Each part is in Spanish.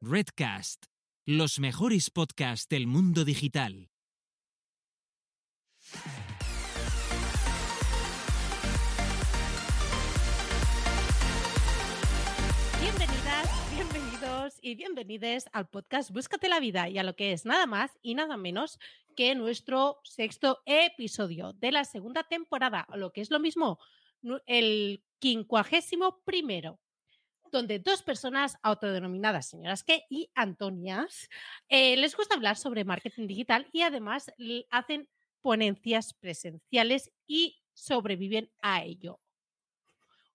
Redcast, los mejores podcasts del mundo digital. Bienvenidas, bienvenidos y bienvenides al podcast Búscate la vida y a lo que es nada más y nada menos que nuestro sexto episodio de la segunda temporada, o lo que es lo mismo, el quincuagésimo primero, donde dos personas autodenominadas señoras que y Antonias eh, les gusta hablar sobre marketing digital y además hacen ponencias presenciales y sobreviven a ello.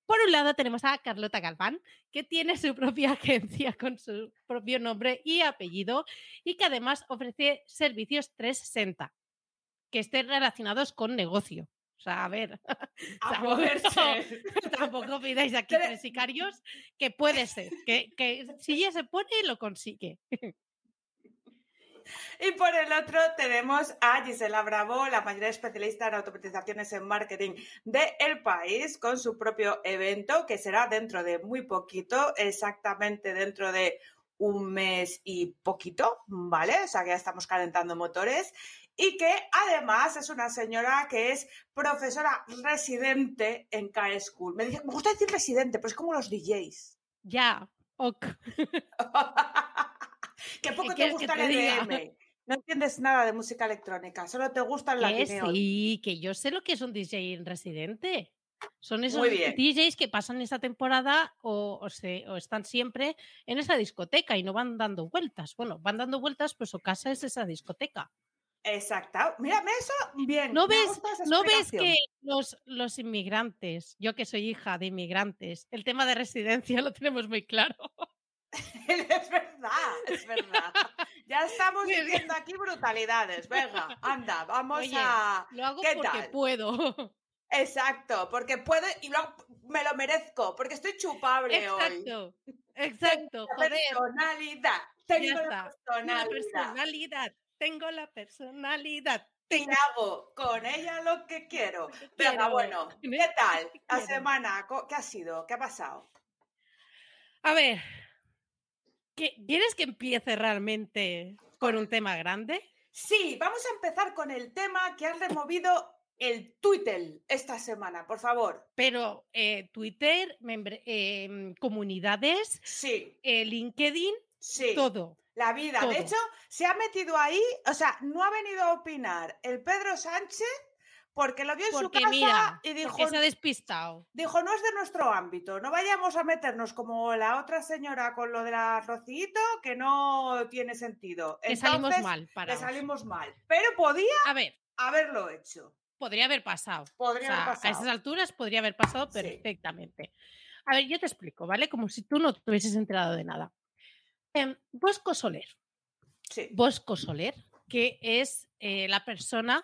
Por un lado tenemos a Carlota Galván, que tiene su propia agencia con su propio nombre y apellido y que además ofrece servicios 360 que estén relacionados con negocio. O sea, a ver, A ser. tampoco pidáis aquí tres sicarios, que puede ser, que, que si ella se pone, lo consigue. Y por el otro tenemos a Gisela Bravo, la mayor especialista en automatizaciones en marketing del país, con su propio evento que será dentro de muy poquito, exactamente dentro de un mes y poquito, ¿vale? O sea que ya estamos calentando motores. Y que además es una señora que es profesora residente en K-School. Me, me gusta decir residente, pero es como los DJs. Ya, ok. que poco te gusta el? EDM. No entiendes nada de música electrónica, solo te gusta el Que latineo. sí, que yo sé lo que es un DJ en residente. Son esos. DJs que pasan esa temporada o, o se- o están siempre en esa discoteca y no van dando vueltas. Bueno, van dando vueltas, pues su casa es esa discoteca. Exacto. Mírame eso, bien. ¿No ves, gusta esa ¿no ves explicación. que los, los inmigrantes, yo que soy hija de inmigrantes, el tema de residencia lo tenemos muy claro? es verdad, es verdad. Ya estamos diciendo aquí brutalidades. Venga, anda, vamos Oye, a. Lo hago ¿Qué porque tal? puedo. Exacto, porque puedo y luego me lo merezco, porque estoy chupable hoy. Exacto, exacto. Personalidad. Tengo personalidad. personalidad. Tengo la personalidad. y hago con ella lo que quiero. Venga, quiero. bueno, En ¿qué tal? La semana, ¿qué ha sido? ¿Qué ha pasado? A ver, ¿qué- ¿quieres que empiece realmente con un tema grande? Sí, vamos a empezar con el tema que has removido el Twitter esta semana, por favor. Pero eh, Twitter, em, comunidades, Sí, eh, LinkedIn, sí. todo. La vida. todo. De hecho, se ha metido ahí, o sea, no ha venido a opinar el Pedro Sánchez porque lo vio en Porque su casa mira, y dijo, se ha despistado. dijo, no es de nuestro ámbito, no vayamos a meternos como la otra señora con lo de la Rocito, que no tiene sentido. Que salimos mal para. Salimos mal. Pero podía A ver, haberlo hecho. podría haber pasado. Podría O sea, haber A esas alturas podría haber pasado Sí. perfectamente. A ver, yo te explico, ¿vale? Como si tú no te hubieses enterado de nada. Em, Bosco Soler. Sí. Bosco Soler, que es eh, la persona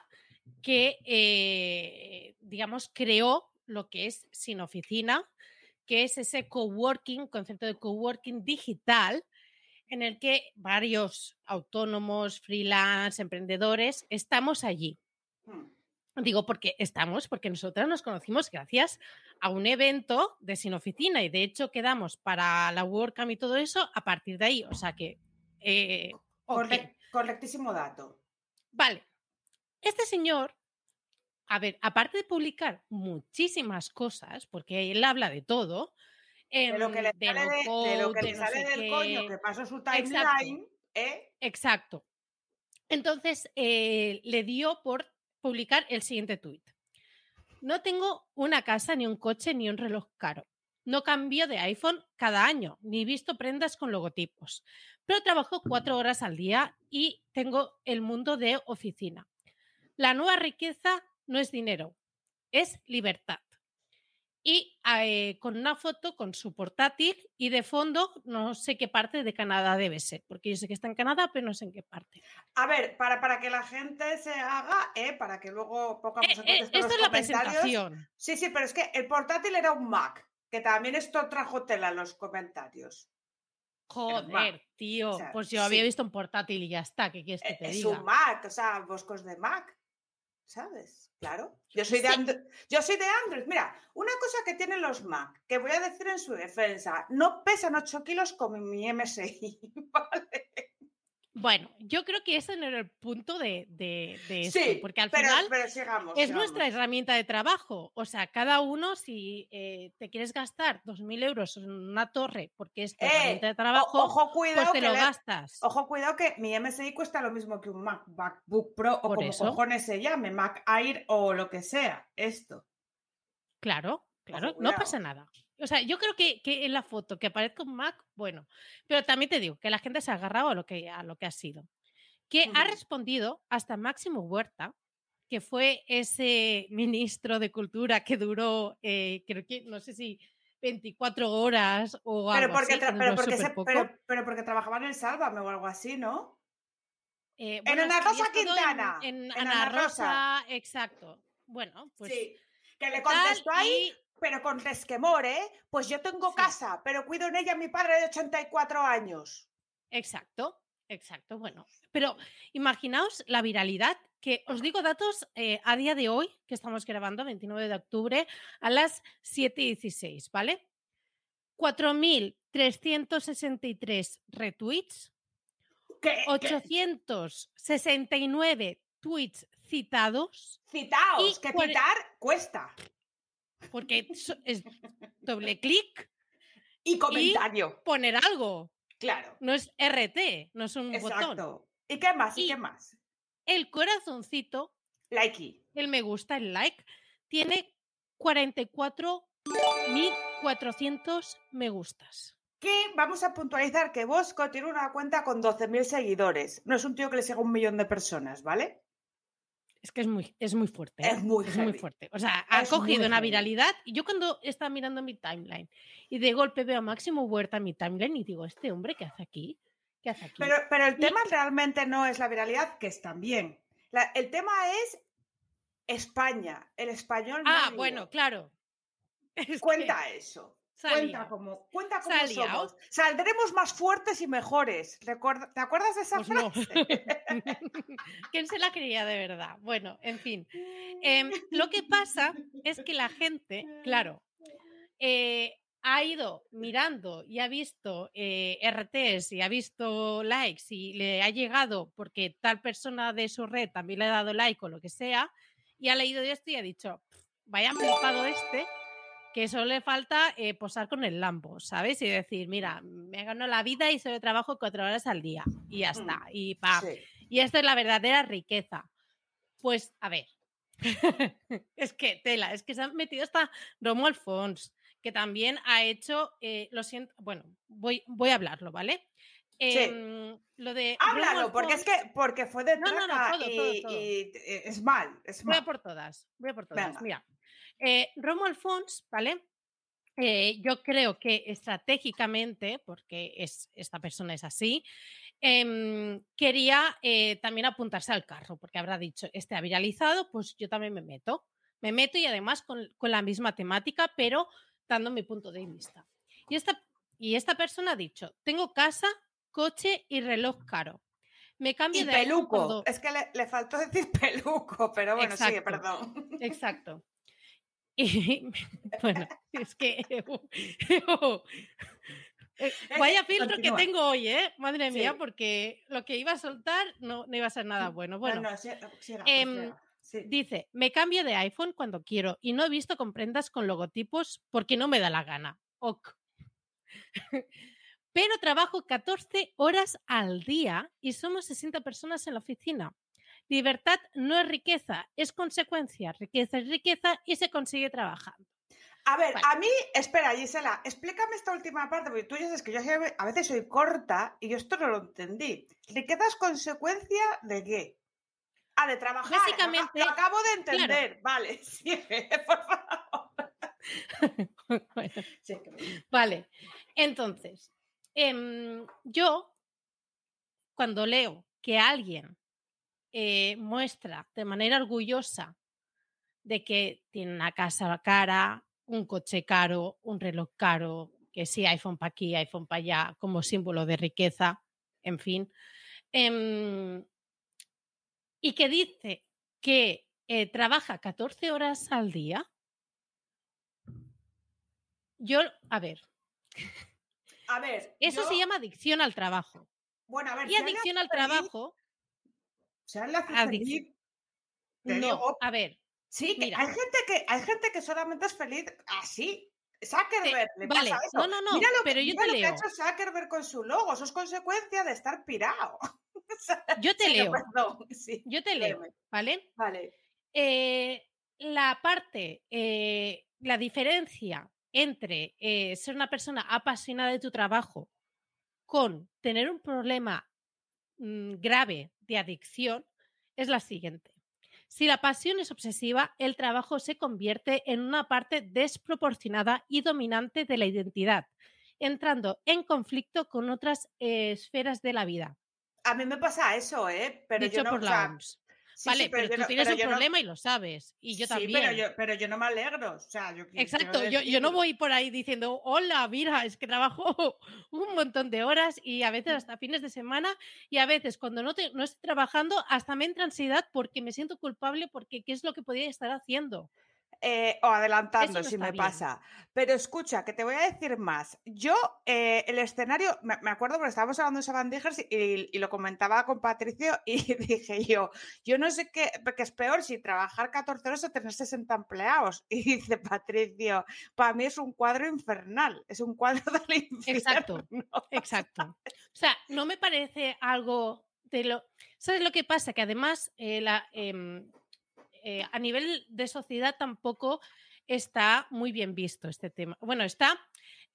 que, eh, digamos, creó lo que es Sin Oficina, que es ese coworking, concepto de coworking digital, en el que varios autónomos, freelance, emprendedores, estamos allí. Hmm. Digo porque estamos, porque nosotras nos conocimos gracias a un evento de Sin Oficina y de hecho quedamos para la WordCamp y todo eso a partir de ahí. O sea que... eh, Correctísimo dato. Vale. Este señor, a ver, aparte de publicar muchísimas cosas, porque él habla de todo, De lo que le em, de sale, de, no de lo que code, le no sale del qué. coño que pasó su Exacto. timeline, ¿eh? Exacto. Entonces eh, le dio por publicar el siguiente tuit. No tengo una casa, ni un coche, ni un reloj caro. No cambio de iPhone cada año, ni visto prendas con logotipos. Pero trabajo cuatro horas al día y tengo el mundo de oficina. La nueva riqueza no es dinero, es libertad. Y eh, con una foto con su portátil y de fondo no sé qué parte de Canadá debe ser, porque yo sé que está en Canadá, pero no sé en qué parte. A ver, para, para que la gente se haga, ¿eh? para que luego pongamos Eh, en eh, contexto esta los es la presentación. Sí, sí, pero es que el portátil era un Mac, que también esto trajo tela en los comentarios. Joder, tío. O sea, pues yo había visto un portátil y ya está. ¿Qué quieres que Eh, te Es diga? un Mac, o sea, boscos de Mac. ¿Sabes? Claro. Yo soy, de Android, yo soy de Android. Mira, una cosa que tienen los Mac, que voy a decir en su defensa, no pesan 8 kilos como mi MSI, ¿vale? Bueno, yo creo que ese no era el punto de, de, esto, Sí, porque al pero, final pero sigamos, es sigamos. nuestra herramienta de trabajo. O sea, cada uno, si eh, te quieres gastar 2.000 euros en una torre porque es tu Eh, herramienta de o- trabajo, ojo, cuidado pues te que lo le- gastas. Ojo, cuidado que mi MSI cuesta lo mismo que un Mac- MacBook Pro o Por como eso. cojones se llame, Mac Air o lo que sea. Esto. Claro, claro, no pasa nada. O sea, yo creo que, que en la foto que aparezca un Mac, bueno, pero también te digo que la gente se ha agarrado a lo que, a lo que ha sido. Que ha respondido hasta Máximo Huerta, que fue ese ministro de Cultura que duró, eh, creo que, no sé si 24 horas o Pero algo porque, así, pero, porque se- pero, pero porque trabajaba en el Sálvame o algo así, ¿no? Eh, en Ana Rosa en- Quintana, En, en Ana, Ana Rosa, Rosa. exacto. Bueno, pues sí. Que le contestó ahí, pero con resquemor, ¿eh? Pues yo tengo Sí. casa, pero cuido en ella a mi padre de 84 años. Exacto, exacto. Bueno, pero imaginaos la viralidad que os digo datos eh, a día de hoy, que estamos grabando 29 de octubre a las 7 y 16, ¿vale? 4.363 retweets, Que, que- 869 tweets citados, citaos, y que citar cuesta. Porque es doble clic, Y comentario, poner algo, claro. no es RT, no es un botón. Exacto. ¿Y qué más? ¿Y, Y- qué más? El corazoncito Likey. el me gusta, el like, tiene 44.400 me gustas. Que vamos a puntualizar que Bosco tiene una cuenta con 12.000 seguidores. No es un tío que le siga un millón de personas, ¿vale? Es que es muy, es muy fuerte. Es ¿eh? muy muy heavy. fuerte. O sea, ha Es muy cogido una viralidad. Y yo cuando estaba mirando mi timeline y de golpe veo a Máximo Huerta en mi timeline y digo, ¿este hombre qué hace aquí? ¿Qué hace aquí? Pero, pero el Y- tema realmente no es la viralidad, que es también. La- el tema es España, el español. ah, medio. bueno, claro. Es que Cuenta eso. Cuenta cómo, cuenta liado. somos. Saldremos más fuertes y mejores. Recuerda- ¿Te acuerdas de esa Pues no. frase? ¿Quién se la creía de verdad? Bueno, en fin. Em, lo que pasa es que la gente, claro, eh, ha ido mirando y ha visto eh, RTs y ha visto likes y le ha llegado porque tal persona de su red también le ha dado like o lo que sea, y ha leído esto y ha dicho, vaya flipado este, que solo le falta eh, posar con el Lambo, ¿sabes? Y decir, mira, me gano la vida y solo trabajo cuatro horas al día y ya está. Y pa, Sí. y esto es la verdadera riqueza. Pues, a ver, es que tela, es que se han metido hasta Romo Alfons, que también ha hecho, eh, lo siento, bueno, voy, voy a hablarlo, ¿vale? Sí. Em, lo de Háblalo, porque es que porque fue de No, no, no, todo, y, todo, todo. y, eh, es mal, es Voy a mal. por todas, voy a por todas. Venga. Mira, eh, Romo Alfons, ¿vale? Eh, yo creo que estratégicamente, porque es, esta persona es así, em, quería eh, también apuntarse al carro, porque habrá dicho, este ha viralizado, pues yo también me meto. Me meto y además con, con la misma temática, pero dando mi punto de vista. Y esta, y esta persona ha dicho, tengo casa, coche y reloj caro. Me cambio Y de peluco. Es que le, le faltó decir peluco, pero bueno, sigue, Exacto. perdón. Exacto. Y bueno, es que. eh, Vaya filtro que tengo hoy, ¿eh? Madre mía, Sí. porque lo que iba a soltar no, no iba a ser nada bueno. Bueno, No, no, sí- siga, em. Sí. dice: Me cambio de iPhone cuando quiero y no he visto con prendas con logotipos porque no me da la gana. Ok. Pero trabajo 14 horas al día y somos 60 personas en la oficina. Libertad no es riqueza, es consecuencia. Riqueza es riqueza y se consigue trabajando. A ver, a mí, espera, Gisela, explícame esta última parte, porque tú ya sabes que yo a veces soy corta y yo esto no lo entendí. ¿Riqueza es consecuencia de qué? Ah, de trabajar. Básicamente, Lo acabo de claro. entender. Vale, sigue, por favor. Bueno, Sí, que- vale, entonces, em, yo cuando leo que alguien eh, muestra de manera orgullosa de que tiene una casa cara, un coche caro, un reloj caro, que sí, iPhone para aquí, iPhone para allá, como símbolo de riqueza, en fin, em, y que dice que eh, trabaja 14 horas al día, yo, a ver, A ver. eso se llama adicción al trabajo. Bueno, a ver. Y si adicción al trabajo, Si a él le hace Adicción. feliz, te no, digo, a ver, Sí, que Mira. hay gente que hay gente que solamente es feliz así. Zuckerberg, le vale, pasa eso. no, no, no, Mira lo, pero que, yo mira te lo que ha leo. hecho Zuckerberg con su logo. Eso es consecuencia de estar pirado. O sea, Yo te sí, leo, Perdón, sí. yo te leo. ¿vale? Vale. Eh, la parte, eh, la diferencia entre eh, ser una persona apasionada de tu trabajo con tener un problema mm, grave de adicción es la siguiente. Si la pasión es obsesiva, el trabajo se convierte en una parte desproporcionada y dominante de la identidad, entrando en conflicto con otras eh, esferas de la vida. A mí me pasa eso, ¿eh? Pero dicho yo no, por o la sea, OMS. Sí, vale, sí, pero, tú no- tienes pero un no- problema y lo sabes. Y yo sí, también. pero yo, pero yo no me alegro. O sea, yo Exacto, yo, yo no voy por ahí diciendo, hola, mira, es que trabajo un montón de horas y a Mm. veces hasta fines de semana y a veces cuando no, te- no estoy trabajando hasta me entra ansiedad porque me siento culpable porque qué es lo que podría estar haciendo. Eh, o adelantando, no si me bien. pasa. Pero escucha, que te voy a decir más. Yo, eh, el escenario, me, me acuerdo porque estábamos hablando de Sabandijers y, y lo comentaba con Patricio y dije yo, yo no sé qué, qué es peor si trabajar 14 horas o tener 60 empleados. Y dice Patricio, para mí es un cuadro infernal, es un cuadro del infierno. Exacto. Exacto. O sea, no me parece algo de lo... ¿Sabes lo que pasa? Que además eh, la, em, eh, a nivel de sociedad tampoco está muy bien visto este tema. Bueno, está,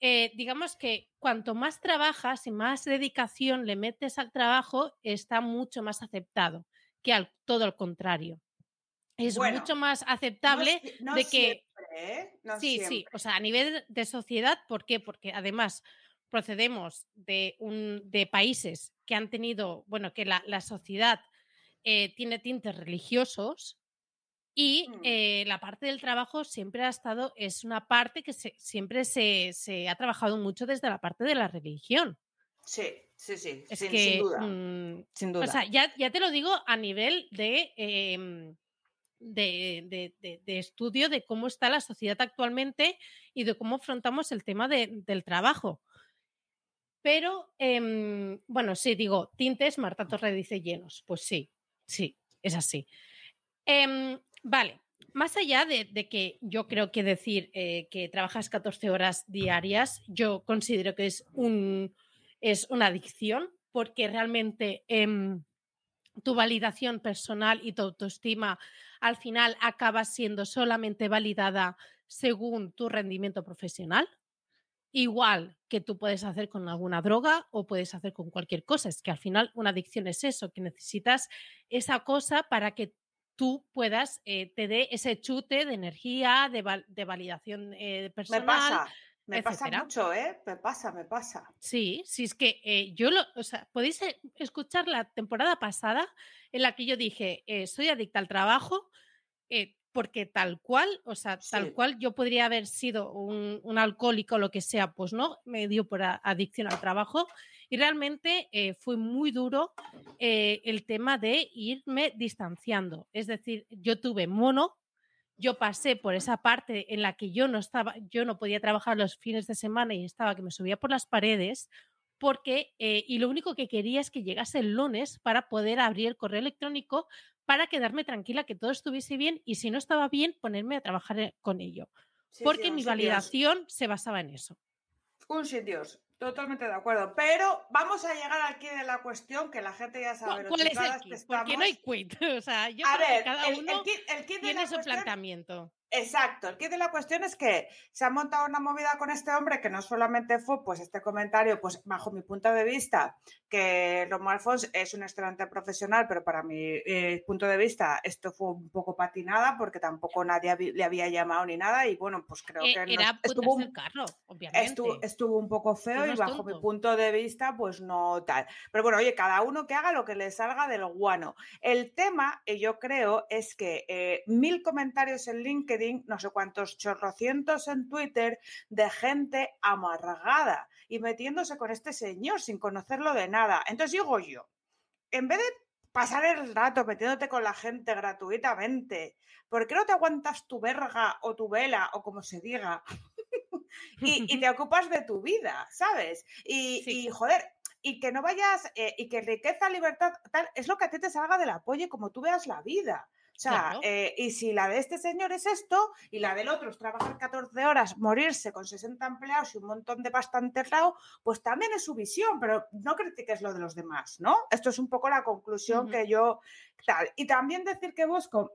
eh, digamos que cuanto más trabajas y más dedicación le metes al trabajo, está mucho más aceptado que al, todo al contrario. Es Bueno, mucho más aceptable no de que siempre, ¿eh? No sí, sí, o sea, a nivel de sociedad, ¿por qué? Porque además procedemos de, un, de países que han tenido, bueno, que la, la sociedad eh, tiene tintes religiosos y Mm. eh, la parte del trabajo siempre ha estado, es una parte que se- siempre se, se ha trabajado mucho desde la parte de la religión. Sí, sí, sí, Es sin, que, sin duda. mm, sin duda. o sea, ya, ya te lo digo a nivel de, em, de, de- de- de estudio de cómo está la sociedad actualmente y de cómo afrontamos el tema de- del trabajo. Pero, em, bueno, sí, digo, tintes, Marta Torre dice llenos. Pues sí, sí, es así. Em, vale, más allá de, que yo creo que decir eh, que trabajas 14 horas diarias, yo considero que es, un, es una adicción porque realmente em, tu validación personal y tu autoestima al final acaba siendo solamente validada según tu rendimiento profesional. Igual que tú puedes hacer con alguna droga o puedes hacer con cualquier cosa. Es que al final una adicción es eso, que necesitas esa cosa para que tú puedas, eh, te dé ese chute de energía, de, val- de validación eh, me personal. pasa, me pasa mucho, ¿eh? Me pasa, me pasa. Sí, sí, es que eh, yo lo, o sea, podéis escuchar la temporada pasada en la que yo dije, soy adicta al trabajo, porque tal cual, o sea, tal Sí. cual yo podría haber sido un, un alcohólico o lo que sea, pues no, me dio por adicción al trabajo y realmente eh, fue muy duro eh, el tema de irme distanciando. Es decir, yo tuve mono, yo pasé por esa parte en la que yo no estaba, yo no podía trabajar los fines de semana y estaba que me subía por las paredes, porque, eh, y lo único que quería es que llegase el lunes para poder abrir el correo electrónico para quedarme tranquila, que todo estuviese bien y si no estaba bien, ponerme a trabajar con ello. Sí, porque mi Dios. validación se basaba en eso. Un sin Dios. Totalmente de acuerdo. Pero vamos a llegar al quid de la cuestión que la gente ya sabe. ¿Cu- lo ¿Cuál es el que kit? Porque no hay quit. O sea, yo A creo que ver, cada el, el uno kit, el kit de tiene su cuestión planteamiento. Exacto, el kit de la cuestión es que se ha montado una movida con este hombre que no solamente fue pues este comentario, pues bajo mi punto de vista, que Romo Alfons es un excelente profesional, pero para mi eh, punto de vista esto fue un poco patinada porque tampoco nadie le había llamado ni nada y bueno, pues creo Eh, que no- estuvo, un- carro, obviamente. estuvo, estuvo un poco feo y bajo mi punto de vista pues no tal. Pero bueno, oye, cada uno que haga lo que le salga del guano. El tema, eh, yo creo, es que eh, mil comentarios en LinkedIn, no sé cuántos chorrocientos en Twitter, de gente amargada y metiéndose con este señor sin conocerlo de nada. Entonces digo yo, en vez de pasar el rato metiéndote con la gente gratuitamente. ¿Por qué no te aguantas tu verga o tu vela o como se diga? y, te ocupas de tu vida, ¿sabes? Y, joder, y que no vayas, eh, y que riqueza, libertad, tal, es lo que a ti te salga del apoyo como tú veas la vida. O sea, eh, y si la de este señor es esto y la del otro es trabajar 14 horas, morirse con 60 empleados y un montón de pasta enterrado, pues también es su visión, pero no critiques lo de los demás, ¿no? Esto es un poco la conclusión que yo tal. Y también decir que Bosco,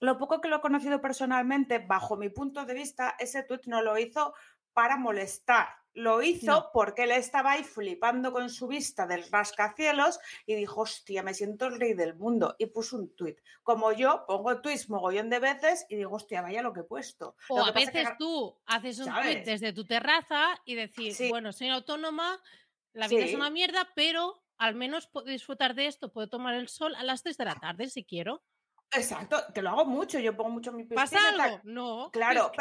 lo poco que lo he conocido personalmente, bajo mi punto de vista, ese tuit no lo hizo para molestar lo hizo porque él estaba ahí flipando con su vista del rascacielos y dijo, hostia, me siento el rey del mundo. Y puso un tuit. Como yo pongo tweets mogollón de veces y digo, hostia, vaya lo que he puesto. O a veces tú haces un tweet desde tu terraza y decir, bueno, soy autónoma, la vida es una mierda, pero al menos puedo disfrutar de esto, puedo tomar el sol a las 3 de la tarde si quiero. Exacto, que lo hago mucho, yo pongo mucho mi piscina. ¿Pasa algo? No. Claro,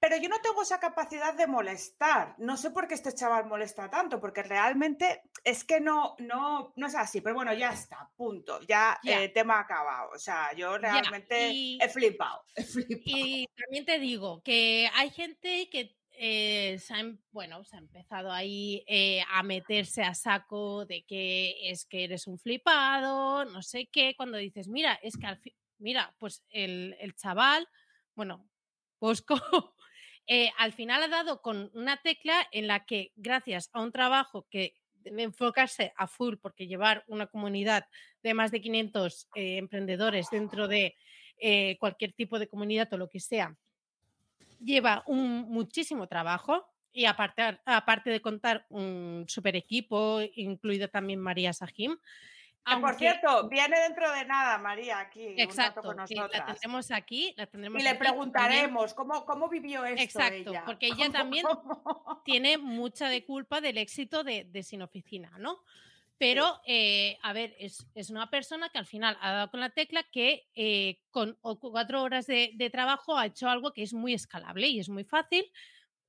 pero, yo no tengo esa capacidad de molestar. No sé por qué este chaval molesta tanto, porque realmente es que no, no, no es así. Pero bueno, ya está, punto. Ya, el eh, tema acabado. O sea, yo realmente he, flipado, he flipado. Y también te digo que hay gente que eh, se, ha, bueno, se ha empezado ahí eh, a meterse a saco de que es que eres un flipado, no sé qué, cuando dices, mira, es que al fin, mira, pues el, chaval, bueno, Bosco, eh, al final ha dado con una tecla en la que gracias a un trabajo que debe enfocarse a full, porque llevar una comunidad de más de 500 emprendedores dentro de cualquier tipo de comunidad o lo que sea, lleva un muchísimo trabajo y aparte, aparte de contar un super equipo, incluido también María Sajim. por cierto, viene dentro de nada María aquí. Exacto, con nosotras. la tendremos aquí. La tendremos y le preguntaremos cómo, cómo vivió esto. Exacto, porque ella también tiene mucha de culpa del éxito de, de Sin Oficina, ¿no? Pero, eh, a ver, es, una persona que al final ha dado con la tecla que eh, con cuatro horas de, trabajo ha hecho algo que es muy escalable y es muy fácil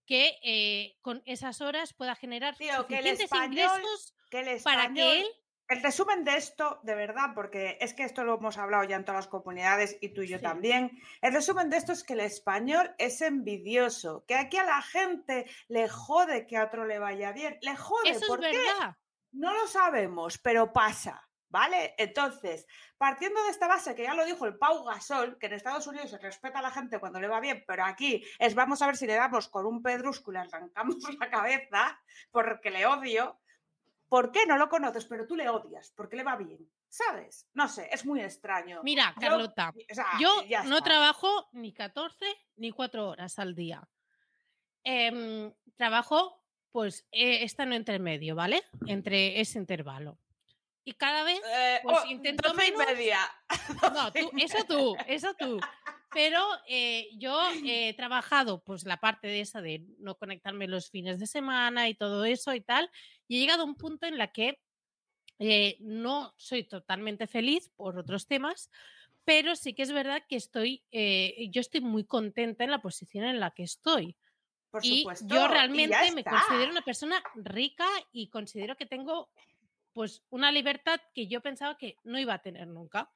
que eh, con esas horas pueda generar suficientes ingresos para que él el resumen de esto, de verdad, porque es que esto lo hemos hablado ya en todas las comunidades y tú y yo también, el resumen de esto es que el español es envidioso, que aquí a la gente le jode que a otro le vaya bien, le jode. Eso es verdad. No lo sabemos, pero pasa, ¿vale? Entonces, partiendo de esta base, que ya lo dijo el Pau Gasol, que en Estados Unidos se respeta a la gente cuando le va bien, pero aquí es vamos a ver si le damos con un pedrúsculo y arrancamos la cabeza, porque le odio. ¿Por qué no lo conoces, pero tú le odias? Porque le va bien. ¿Sabes? No sé, es muy extraño. Mira, Carlota, yo, no trabajo ni 14 ni 4 horas al día. Em, trabajo pues eh, está en intermedio, ¿vale? Entre ese intervalo. Y cada vez eh, pues, oh, intento menos. media. No, tú, eso tú, eso tú. Pero eh, yo he trabajado pues la parte de esa de no conectarme los fines de semana y todo eso y tal. Y he llegado a un punto en la que no soy totalmente feliz por otros temas, pero sí que es verdad que estoy, yo estoy muy contenta en la posición en la que estoy y yo realmente me considero una persona rica y considero que tengo pues una libertad que yo pensaba que no iba a tener nunca.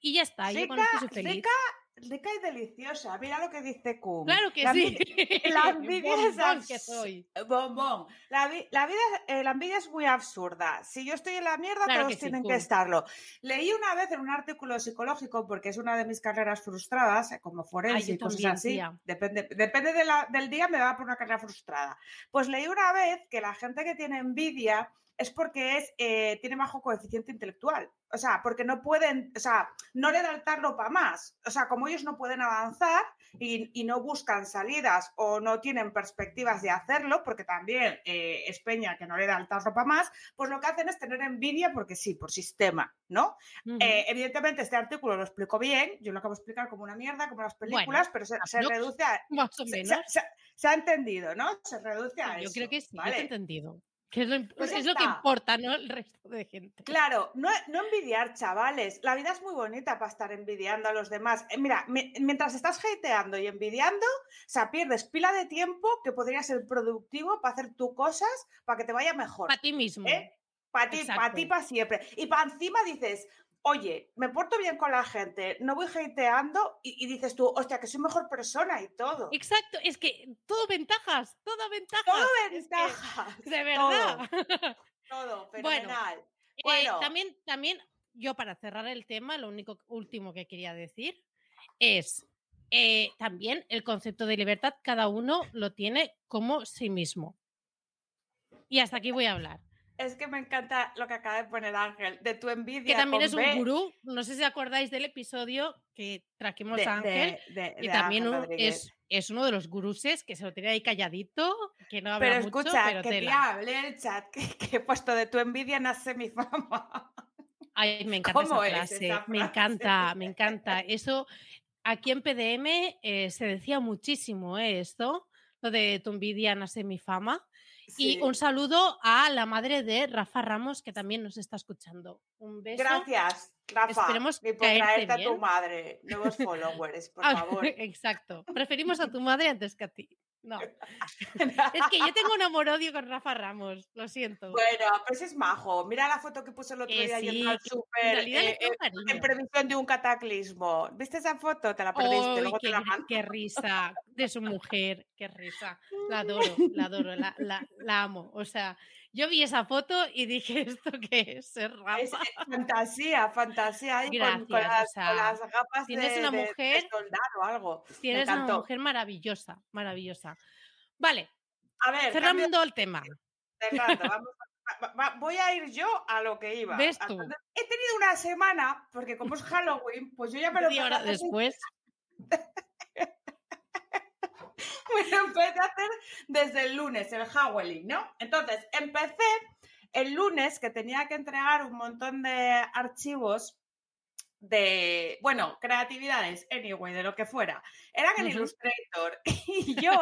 Y ya está, yo con esto soy feliz rica y deliciosa. Mira lo que dice Kuhn. Claro que sí. La envidia es que soy. Bombón. La, la, vida, eh, la envidia es muy absurda. Si yo estoy en la mierda, todos tienen que estarlo. Leí una vez en un artículo psicológico, porque es una de mis carreras frustradas, eh, como forense y cosas así. Depende, depende del día, me va por una carrera frustrada. Pues leí una vez que la gente que tiene envidia es porque es, eh, tiene bajo coeficiente intelectual. O sea, porque no pueden, o sea, no le da el tarro para más. O sea, como ellos no pueden avanzar y, no buscan salidas o no tienen perspectivas de hacerlo, porque también eh, es Peña que no le da el tarro para más, pues lo que hacen es tener envidia porque sí, por sistema, ¿no? Eh, evidentemente este artículo lo explico bien, yo lo acabo de explicar como una mierda, como las películas, pero se, reduce a... Más o menos. Se, ha entendido, ¿no? Se reduce a yo creo que sí, ¿vale? he entendido. Que es lo, pues es lo que importa, ¿no? El resto de gente. Claro, no, no, envidiar, chavales. La vida es muy bonita para estar envidiando a los demás. Eh, mira, mientras estás hateando y envidiando, o sea, pierdes pila de tiempo que podría ser productivo para hacer tus cosas para que te vaya mejor. Para ti mismo. ¿eh? Para ti, para ti, para siempre. Y para encima dices, oye, me porto bien con la gente, no voy hateando y, y dices tú, hostia, que soy mejor persona y todo. Exacto, es que todo ventajas, todo ventajas. Todo es que, ventajas. de verdad. Todo, Bueno, fenomenal. Eh, Bueno, también, también, yo para cerrar el tema, lo único último que quería decir es eh, también el concepto de libertad, cada uno lo tiene como sí mismo. Y hasta aquí voy a hablar. Es que me encanta lo que acaba de poner Ángel, de tu envidia. Que también con es un B gurú. No sé si acordáis del episodio que trajimos de, a Ángel. de- de- y también un- es, es uno de los guruses que se lo tiene ahí calladito, que no habla Pero mucho, escucha, pero que hable el chat, que, que he puesto de tu envidia nace mi fama. Ay, me encanta ¿Cómo esa es frase. esa Me encanta, me encanta. Eso aquí en PDM eh, se decía muchísimo ¿eh? esto, lo de tu envidia nace mi fama. Y un saludo a la madre de Rafa Ramos, que también nos está escuchando. Un beso. Gracias, Rafa, Esperemos y por traerte a tu madre nuevos followers, por favor. Exacto. Preferimos a tu madre antes que a ti. No. Es que yo tengo un amor-odio con Rafa Ramos, lo siento. Bueno, pues es majo. Mira la foto que puso el otro Que día sí, en súper realidad le eh, eh, en previsión de un cataclismo. ¿Viste esa foto? Te la perdiste, ¡Ay, luego te qué, la gri- mando. qué risa de su mujer! ¡Qué risa! La adoro, la adoro, la, la- la amo. O sea, yo vi esa foto y dije, ¿esto qué es? ¿Es Rafa? Es, es fantasía, fantasía. con, con Gracias, o las, con las gafas tienes de, una de- de mujer- soldado o algo. Tienes una mujer maravillosa, maravillosa. Vale, A ver, cambio cerrando el tema. de vamos a- voy a ir yo a lo que iba. Ves tú. He tenido una semana, porque como es Halloween, pues yo ya me lo hacer después. me lo empecé a hacer desde el lunes, el Halloween, ¿no? Entonces, empecé el lunes que tenía que entregar un montón de archivos de, bueno, creatividades, anyway, de lo que fuera. Eran en Ujú. Illustrator. Y yo,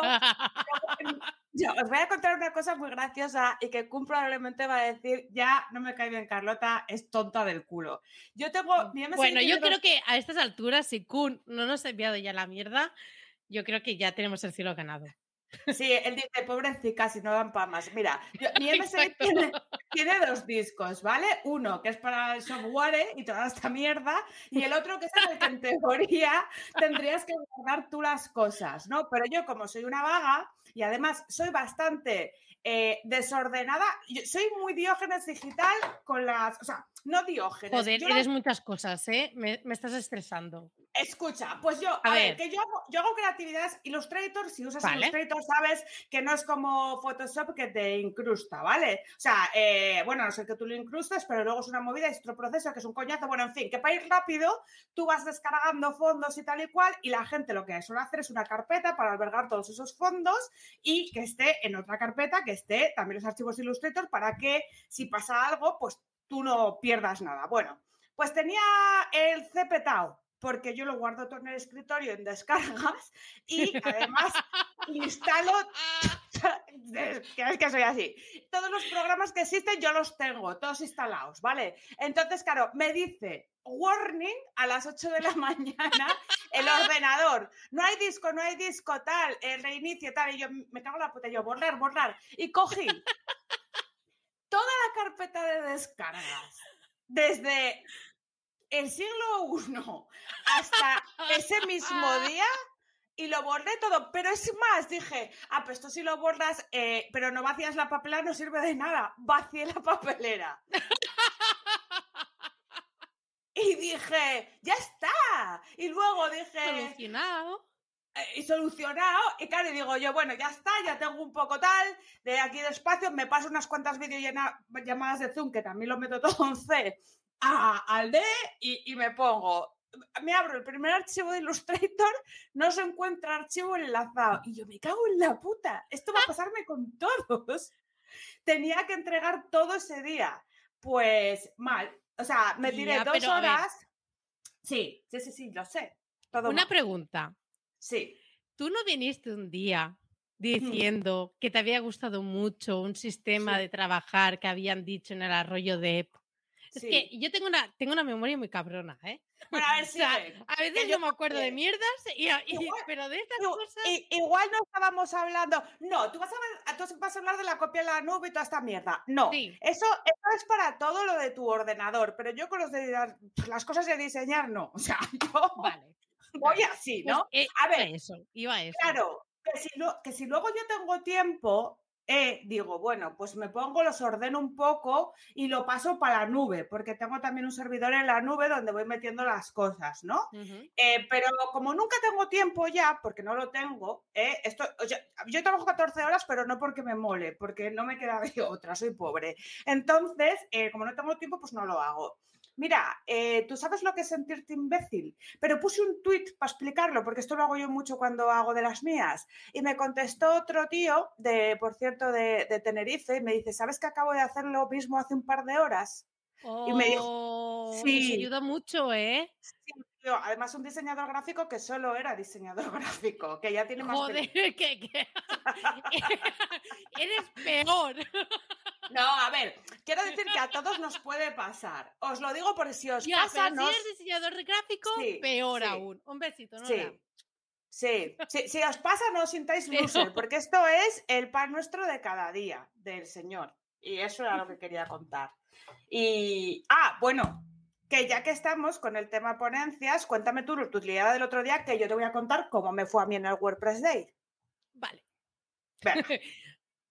yo os voy a contar una cosa muy graciosa y que Kun probablemente va a decir, ya no me cae bien Carlota, es tonta del culo. Yo tengo... mi MSI bueno, yo creo que a estas alturas, si Kun no nos ha enviado ya la mierda, yo creo que ya tenemos el cielo ganado. Sí, él dice, pobrecita, si no dan pamas. Mira, yo- mi MSI tiene, tiene dos discos, ¿vale? Uno que es para el software y toda esta mierda, y el otro que es en el que en teoría tendrías que guardar tú las cosas, ¿no? Pero yo, como soy una vaga y además soy bastante eh, desordenada, yo soy muy diógenes digital con las. O sea, no diógenes. Joder, yo eres muchas cosas, ¿eh? Me, me estás estresando. Escucha, pues yo, a, A ver, ver. que yo hago, yo hago creatividades Illustrator, si usas Vale. Illustrator sabes que no es como Photoshop que te incrusta, ¿vale? O sea, eh, bueno, no sé que tú lo incrustes, pero luego es una movida, es otro proceso que es un coñazo, bueno, en fin, que para ir rápido tú vas descargando fondos y tal y cual y la gente lo que suele hacer es una carpeta para albergar todos esos fondos y que esté en otra carpeta, que esté también los archivos Illustrator para que si pasa algo, pues tú no pierdas nada. Bueno, pues tenía el cepetao porque yo lo guardo todo en el escritorio en descargas y además instalo, que es que soy así, todos los programas que existen yo los tengo, todos instalados, ¿vale? Entonces, claro, me dice, warning, a las 8 de la mañana, el ordenador, no hay disco, no hay disco, tal, el reinicio, tal, y yo me cago en la puta, yo borrar, borrar, y cogí toda la carpeta de descargas, desde el siglo I hasta ese mismo día y lo borré todo. Pero es más, dije, ah, pues esto si lo borras, eh, pero no vacías la papelera, no sirve de nada. Vacié la papelera. Y dije, ya está. Y luego dije, Solucionado. eh, y solucionado. Y claro, y digo yo, bueno, ya está, ya tengo un poco tal, de aquí de espacio, me paso unas cuantas videollamadas de Zoom, que también lo meto todo en C, a- al D y, y me pongo. Me abro el primer archivo de Illustrator, no se encuentra archivo enlazado. Y yo me cago en la puta. Esto va a pasarme con todos. Tenía que entregar todo ese día. Pues mal. O sea, me tiré Ya, dos horas. Sí, sí, sí, sí, lo sé. Todo Una mal. pregunta. Sí. ¿Tú no viniste un día diciendo que te había gustado mucho un sistema Sí. de trabajar que habían dicho en el arroyo de Ep? Es que yo tengo una, tengo una memoria muy cabrona, ¿eh? Bueno, a ver, sí. a veces yo me acuerdo de mierdas, y, pero de estas cosas. igual no estábamos hablando. No, tú vas, a, tú vas a hablar de la copia de la nube y toda esta mierda. No, eso, eso, es para todo lo de tu ordenador, pero yo con los de, las cosas de diseñar no. O sea, yo vale, voy así, pues, ¿no? Eh, a ver, eso, iba eso. Claro, que si, que si luego yo tengo tiempo, eh, digo, bueno, pues me pongo, los ordeno un poco y lo paso para la nube, porque tengo también un servidor en la nube donde voy metiendo las cosas, ¿no? Eh, pero como nunca tengo tiempo ya, porque no lo tengo, eh, esto, yo trabajo 14 horas, pero no porque me mole, porque no me queda de otra, soy pobre. Entonces, como no tengo tiempo, pues no lo hago. Mira, eh, tú sabes lo que es sentirte imbécil, pero puse un tuit para explicarlo, porque esto lo hago yo mucho cuando hago de las mías. Y me contestó otro tío, de, por cierto, de, Tenerife, y me dice, ¿sabes que acabo de hacer lo mismo hace un par de horas? y me dijo, oh, sí. ayuda mucho, ¿eh? Sí, además un diseñador gráfico que solo era diseñador gráfico, que ya tiene más... Joder, que, eres peor. No, a ver, quiero decir que a todos nos puede pasar. Os lo digo por si os pasa. Pero si eres diseñador gráfico, peor aún. Un besito, ¿no? Sí. Sí, si os pasa, no os sintáis loser, porque esto es el pan nuestro de cada día del Señor. Y eso era lo que quería contar. Y, ah, bueno, que ya que estamos con el tema ponencias, cuéntame tú tu utilidad del otro día, que yo te voy a contar cómo me fue a mí en el WordPress Day. Vale.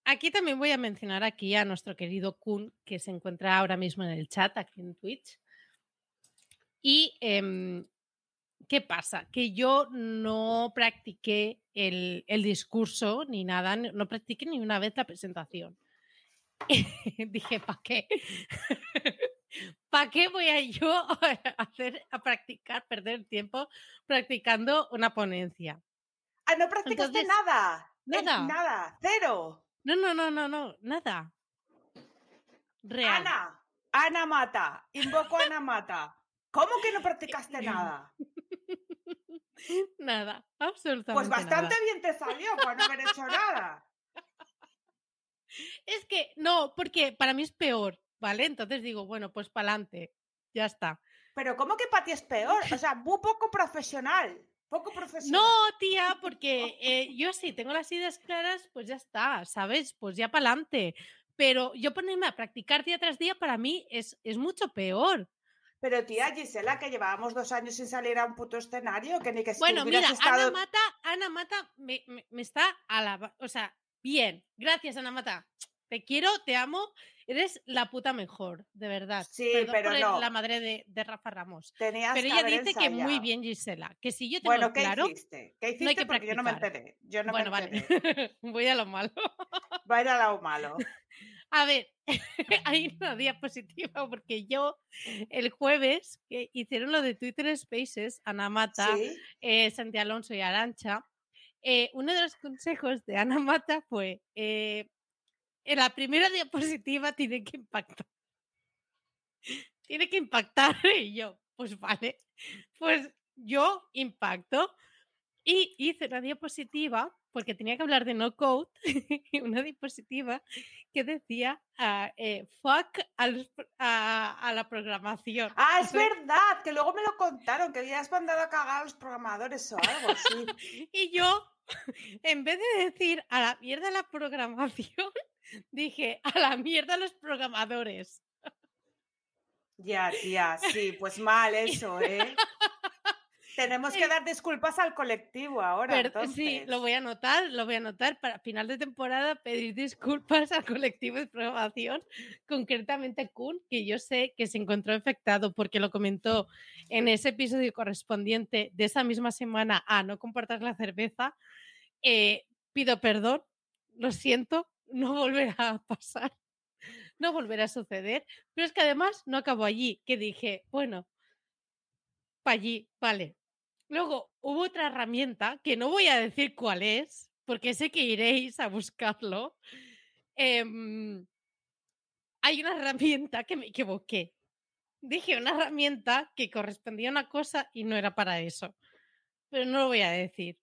Aquí también voy a mencionar aquí a nuestro querido Kun, que se encuentra ahora mismo en el chat, aquí en Twitch. Y em, ¿qué pasa? Que yo no practiqué el, discurso ni nada, no practiqué ni una vez la presentación. Dije, ¿para qué? ¿Para qué voy a yo a hacer, a practicar, perder tiempo practicando una ponencia? Ah, no practicaste nada. Nada. Nada, cero. No, no, no, no, no, nada. Real. Ana, Ana Mata, invoco a Ana Mata. ¿Cómo que no practicaste nada? Nada, absolutamente. Pues bastante bien te salió por no haber hecho nada. Es que no, porque para mí es peor, ¿vale? Entonces digo, bueno, pues para adelante, ya está. Pero ¿cómo que para ti es peor? O sea, muy poco profesional. Poco profesional. No, tía, porque eh, yo sí tengo las ideas claras, pues ya está, ¿sabes? Pues ya para adelante. Pero yo ponerme a practicar día tras día para mí es, es mucho peor. Pero tía Gisela, que llevábamos dos años sin salir a un puto escenario, que ni que Bueno, mira, Ana Mata, Ana Mata me, me, está a la... O sea, bien, gracias Ana Mata. Te quiero, te amo Eres la puta mejor, de verdad. Sí, pero no. La madre de, Rafa Ramos. Tenías pero ella dice que muy bien, Gisela. Que si yo tengo bueno, ¿qué claro. Hiciste? ¿Qué hiciste? que Porque yo no me enteré. Yo no bueno, me enteré. vale. Voy a lo malo. Va a ir a lo malo. A ver, hay una diapositiva porque yo el jueves que hicieron lo de Twitter Spaces, Ana Mata, eh, Santi Alonso y Arancha, eh, uno de los consejos de Ana Mata fue eh, en la primera diapositiva tiene que impactar. Tiene que impactar y yo, pues vale, pues yo impacto y hice una diapositiva porque tenía que hablar de no code, una diapositiva que decía uh, eh, fuck a, la programación. Ah, es verdad, que luego me lo contaron, que habías mandado a cagar a los programadores o algo así. y yo, en vez de decir a la mierda la programación, dije, a la mierda los programadores. Ya, tía, sí, pues mal eso, ¿eh? Tenemos que dar disculpas al colectivo ahora. Sí, lo voy a anotar, lo voy a anotar para final de temporada pedir disculpas al colectivo de programación, concretamente Kun, que yo sé que se encontró afectado porque lo comentó en ese episodio correspondiente de esa misma semana a no compartir la cerveza. Eh, pido perdón, lo siento, no volverá a pasar, no volverá a suceder. Pero es que además no acabó allí, que dije, bueno, para allí, vale. Luego hubo otra herramienta, que no voy a decir cuál es, porque sé que iréis a buscarlo. Em, hay una herramienta que me equivoqué. Dije una herramienta que correspondía a una cosa y no era para eso. Pero no lo voy a decir.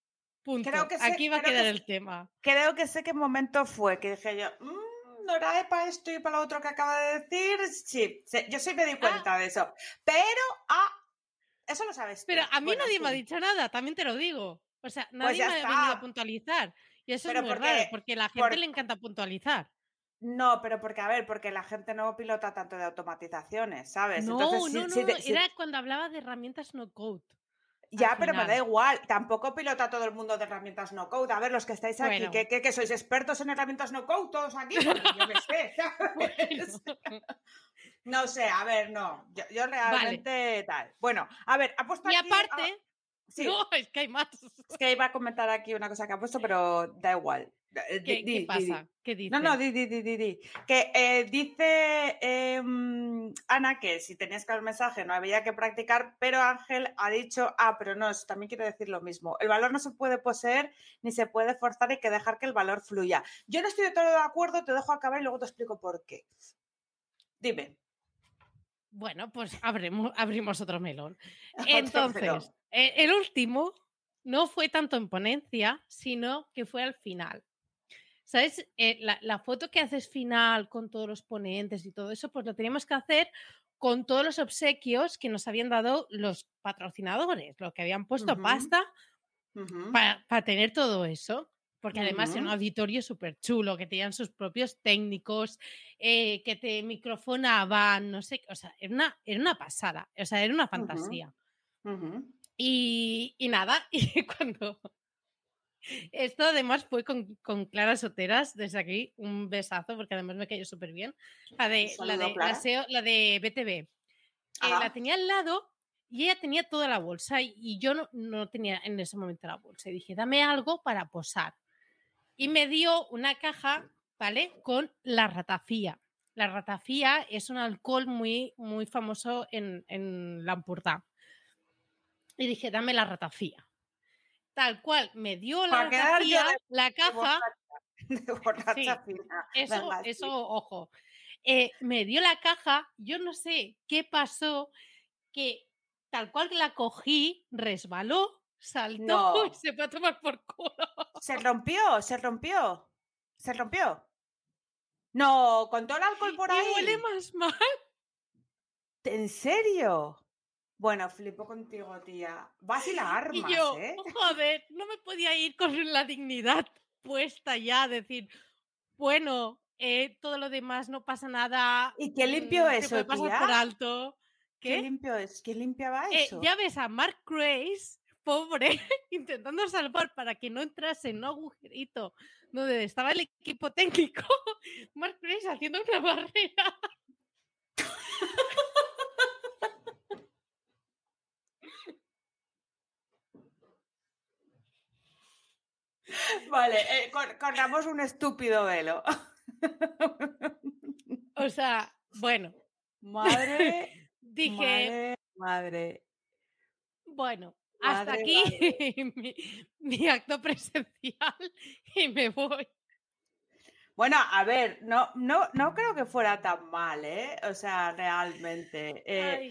Punto. Aquí va a quedar el tema. Creo que sé qué momento fue que dije yo, mm, no era para esto y para lo otro que acaba de decir. Sí, sí, yo sí me di Ah. cuenta de eso. Pero, ah, eso lo sabes. tú. Pero a mí Bueno, nadie me ha dicho nada, también te lo digo. O sea, nadie ya me ha venido a puntualizar. Y eso Pero es muy porque- raro, porque a la gente por- le encanta puntualizar. No, pero porque, a ver, porque la gente no pilota tanto de automatizaciones, ¿sabes? No, Entonces, no, si- no, si te- si- era cuando hablaba de herramientas no code. Ya, pero me da igual. Tampoco pilota todo el mundo de herramientas no code. A ver, los que estáis aquí, Bueno. que, que- que sois expertos en herramientas no code, todos aquí, yo me sé. ¿sabes? No sé, a ver, no. Yo, yo realmente tal. Bueno, a ver, ha puesto Y aquí- aparte, ah, sí, no, es que hay más. es que iba a comentar aquí una cosa que ha puesto, pero da igual. Eh, ¿Qué, di- qué di- di- pasa? ¿Qué dice? No, no, di, di, di, di, di. Que eh, dice em, Ana que si tenías que el mensaje no había que practicar, pero Ángel ha dicho, ah, pero no, eso también quiere decir lo mismo. El valor no se puede poseer ni se puede forzar, hay que dejar que el valor fluya. Yo no estoy de todo de acuerdo, te dejo acabar y luego te explico por qué. Dime. Bueno, pues abrimos, abrimos otro melón. Entonces, eh, el último no fue tanto en ponencia, sino que fue al final. ¿Sabes? Eh, la, la foto que haces final con todos los ponentes y todo eso, pues lo teníamos que hacer con todos los obsequios que nos habían dado los patrocinadores, lo que habían puesto pasta para, para tener todo eso. Porque además era un Ujú. auditorio súper chulo, que tenían sus propios técnicos, eh, que te microfonaban, no sé, qué, o sea, era una, era una pasada, o sea, era una fantasía. Y, y nada, y cuando... Esto además fue con, con Clara Soteras, desde aquí un besazo, porque además me cayó súper bien. La de, la, saludo, de, la. SEO la de BTV. Eh, la tenía al lado y ella tenía toda la bolsa y, y yo no, no tenía en ese momento la bolsa. Y dije, dame algo para posar. Y me dio una caja, ¿vale? Con la ratafía. La ratafía es un alcohol muy, muy famoso en, en la. Y dije, dame la ratafía. Tal cual, me dio la de- la caja. borracha, de borracha Sí, fina. Eso, eso, ojo. Eh, me dio la caja, yo no sé qué pasó, que tal cual que la cogí, resbaló, saltó No. y se fue a tomar por culo. Se rompió, se rompió. Se rompió. No, con todo el alcohol por Y ahí. huele más mal. ¿En serio? Bueno, flipo contigo, tía. Vas y la Y armas, yo, ¿eh? joder, no me podía ir con la dignidad puesta ya, decir, bueno, eh, todo lo demás no pasa nada. ¿Y qué limpio mm, eso, puede tía? por alto. ¿Qué ¿Qué? limpio es? ¿Quién limpiaba Eh, eso? ya ves a Mark Grace, pobre, intentando salvar para que no entrase en un agujerito donde estaba el equipo técnico. Mark Grace haciendo una barrera. Vale, eh, cor- corramos un estúpido velo. O sea, bueno, Madre, dije, madre, madre. bueno, hasta aquí mi, mi acto presencial y me voy. Bueno, a ver, no, no, no creo que fuera tan mal, ¿eh? O sea, realmente. eh, Ay,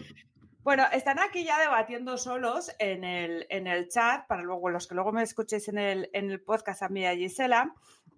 Bueno, están aquí ya debatiendo solos en el, en el chat, para luego los que luego me escuchéis en el, en el podcast a mí y a Gisela.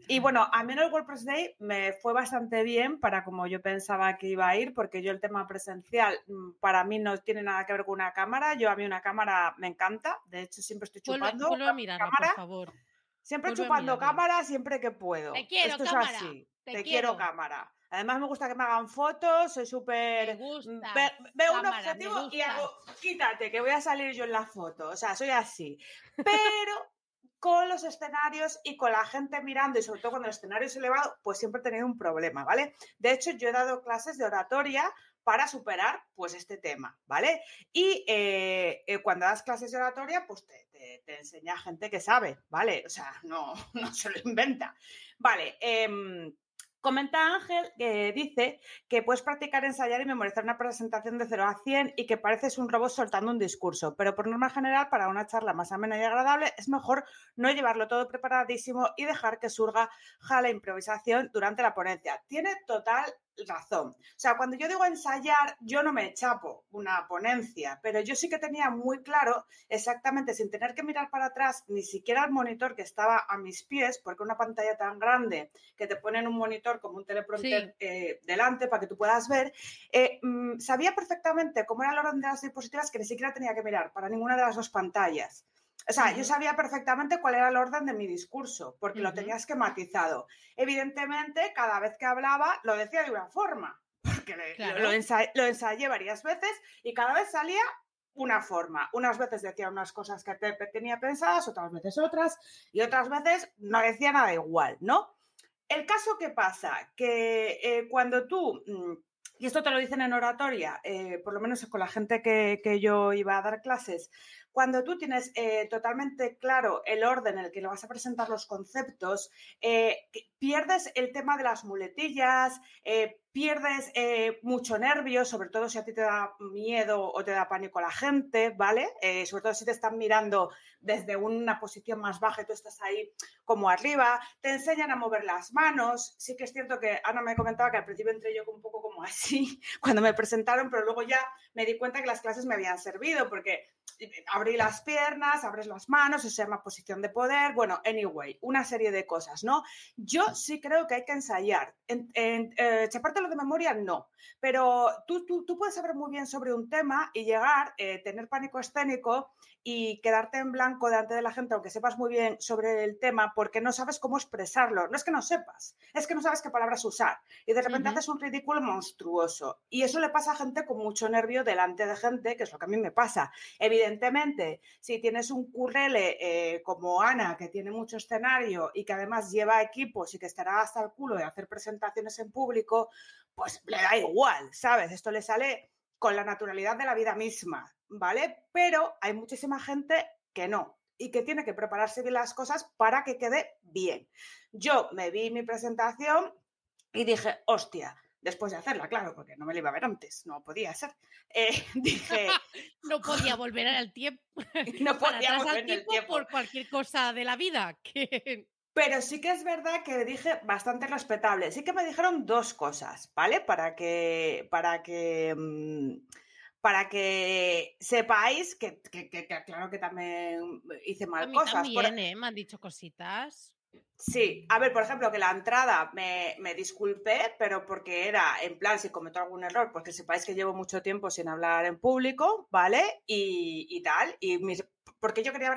Y bueno, a mí en el WordPress Day me fue bastante bien para como yo pensaba que iba a ir, porque yo el tema presencial mm, para mí no tiene nada que ver con una cámara. Yo a mí una cámara me encanta, de hecho siempre estoy vuelve, chupando vuelve a con mirarlo, cámara, por favor. siempre vuelve a chupando cámara siempre que puedo. Te quiero, Esto es cámara, así. te Te, quiero. quiero cámara. Además me gusta que me hagan fotos, soy Me súper gusta. Ve- veo un objetivo y hago, quítate, que voy a salir yo en la foto. O sea, soy así. Pero con los escenarios y con la gente mirando, y sobre todo cuando el escenario es elevado, pues siempre he tenido un problema, ¿vale? De hecho, yo he dado clases de oratoria para superar pues este tema, ¿vale? Y eh, eh, cuando das clases de oratoria, pues te, te- te enseña gente que sabe, ¿vale? O sea, no, no se lo inventa. Vale, em, comenta Ángel que dice que puedes practicar, ensayar y memorizar una presentación de 0 a 100 y que pareces un robot soltando un discurso, pero por norma general, para una charla más amena y agradable, es mejor no llevarlo todo preparadísimo y dejar que surja la improvisación durante la ponencia. Tiene total razón. O sea, cuando yo digo ensayar, yo no me chapo una ponencia, pero yo sí que tenía muy claro exactamente, sin tener que mirar para atrás, ni siquiera el monitor que estaba a mis pies, porque una pantalla tan grande que te ponen un monitor como un teleprompter eh, delante para que tú puedas ver, eh, mm, sabía perfectamente cómo era el orden de las diapositivas que ni siquiera tenía que mirar para ninguna de las dos pantallas. O sea, yo sabía perfectamente cuál era el orden de mi discurso, porque lo tenía esquematizado. Evidentemente, cada vez que hablaba, lo decía de una forma, porque lo, ensayé, varias veces y cada vez salía una forma. Unas veces decía unas cosas que tenía pensadas, otras veces otras, y otras veces no decía nada igual, ¿no? El caso que pasa, que eh, cuando tú, mm, y esto te lo dicen en oratoria, eh, por lo menos con la gente que, que yo iba a dar clases, cuando tú tienes eh, totalmente claro el orden en el que le vas a presentar los conceptos, eh, pierdes el tema de las muletillas, eh, pierdes mucho nervio, sobre todo si a ti te da miedo o te da pánico la gente, ¿vale? sobre todo si te están mirando desde una posición más baja y tú estás ahí como arriba, te enseñan a mover las manos. Sí que es cierto que Ana me comentaba que al principio entré yo un poco como así cuando me presentaron, pero luego ya me di cuenta que las clases me habían servido porque abrí las piernas, abres las manos, eso se llama posición de poder, bueno, anyway, una serie de cosas, ¿no? Yo sí creo que hay que ensayar. En, en eh, de memoria, no, pero tú, tú, tú, puedes saber muy bien sobre un tema y llegar, eh, tener pánico escénico y quedarte en blanco delante de la gente, aunque sepas muy bien sobre el tema, porque no sabes cómo expresarlo. No es que no sepas, es que no sabes qué palabras usar. Y de repente haces un ridículo monstruoso. Y eso le pasa a gente con mucho nervio delante de gente, que es lo que a mí me pasa. Evidentemente, si tienes un currele eh, como Ana, que tiene mucho escenario y que además lleva equipos y que estará hasta el culo de hacer presentaciones en público, pues le da igual, ¿sabes? Esto le sale con la naturalidad de la vida misma, ¿vale? Pero hay muchísima gente que no y que tiene que prepararse bien las cosas para que quede bien. Yo me vi mi presentación y dije, hostia, después de hacerla, claro, porque no me la iba a ver antes, no podía ser. Eh, dije... no podía volver al tiempo. no podía volver al tiempo, tiempo, por cualquier cosa de la vida. Que... Pero sí que es verdad que dije bastante respetable. Sí que me dijeron dos cosas, ¿vale? Para que, para que, mm, para que sepáis que, claro que también hice mal a cosas. También, ¿eh? Me han dicho cositas. Sí, a ver, por ejemplo, que la entrada me, me, disculpé, pero porque era en plan, si cometo algún error, porque sepáis que llevo mucho tiempo sin hablar en público, ¿vale? Y, y tal, y mis, porque yo quería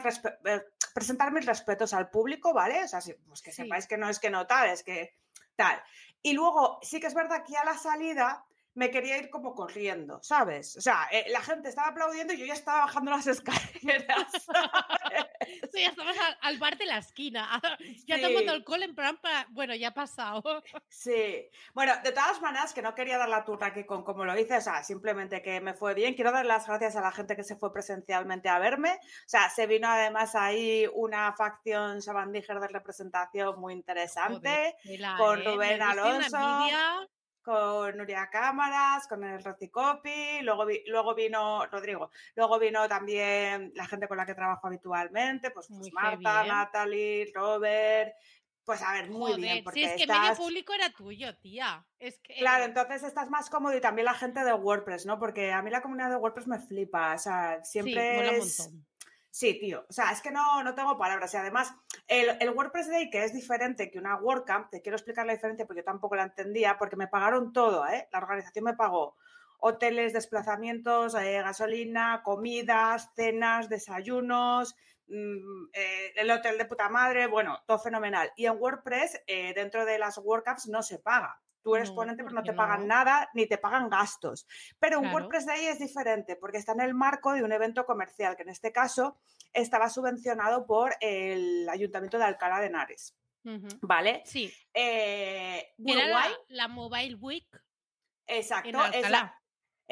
eh, presentar mis respetos al público, ¿vale? O sea, pues que sepáis que no es que no tal, es que tal. Y luego, sí que es verdad que a la salida me quería ir como corriendo, ¿sabes? O sea, eh, la gente estaba aplaudiendo y yo ya estaba bajando las escaleras. Sí, ya estabas al, bar de la esquina, ya tomando alcohol en plan para... Bueno, ya ha pasado. Sí. Bueno, de todas maneras, que no quería dar la turra aquí con cómo lo hice, o sea, simplemente que me fue bien. Quiero dar las gracias a la gente que se fue presencialmente a verme. O sea, se vino además ahí una facción sabandíger de representación muy interesante, con ¿eh? Rubén Alonso con Nuria Cámaras, con el Rocicopi, luego, luego vino Rodrigo, luego vino también la gente con la que trabajo habitualmente, pues, pues Marta, Natalie, Robert, pues a ver, muy bien. Porque si es que medio público era tuyo, tía. Es que... Claro, entonces estás más cómodo y también la gente de WordPress, ¿no? Porque a mí la comunidad de WordPress me flipa, o sea, siempre es... Sí, tío. O sea, es que no, no tengo palabras. Y además, el, WordPress Day, que es diferente que una WordCamp, te quiero explicar la diferencia porque yo tampoco la entendía, porque me pagaron todo, ¿eh? La organización me pagó hoteles, desplazamientos, eh, gasolina, comidas, cenas, desayunos, mm, eh, el hotel de puta madre, bueno, todo fenomenal. Y en WordPress, eh, dentro de las WordCamps, no se paga. Tú eres ponente, pero no te pagan nada ni te pagan gastos. Pero un WordPress Day es diferente porque está en el marco de un evento comercial, que en este caso estaba subvencionado por el Ayuntamiento de Alcalá de Henares. ¿Vale? Sí. Eh, Era la, Mobile Week. Exacto.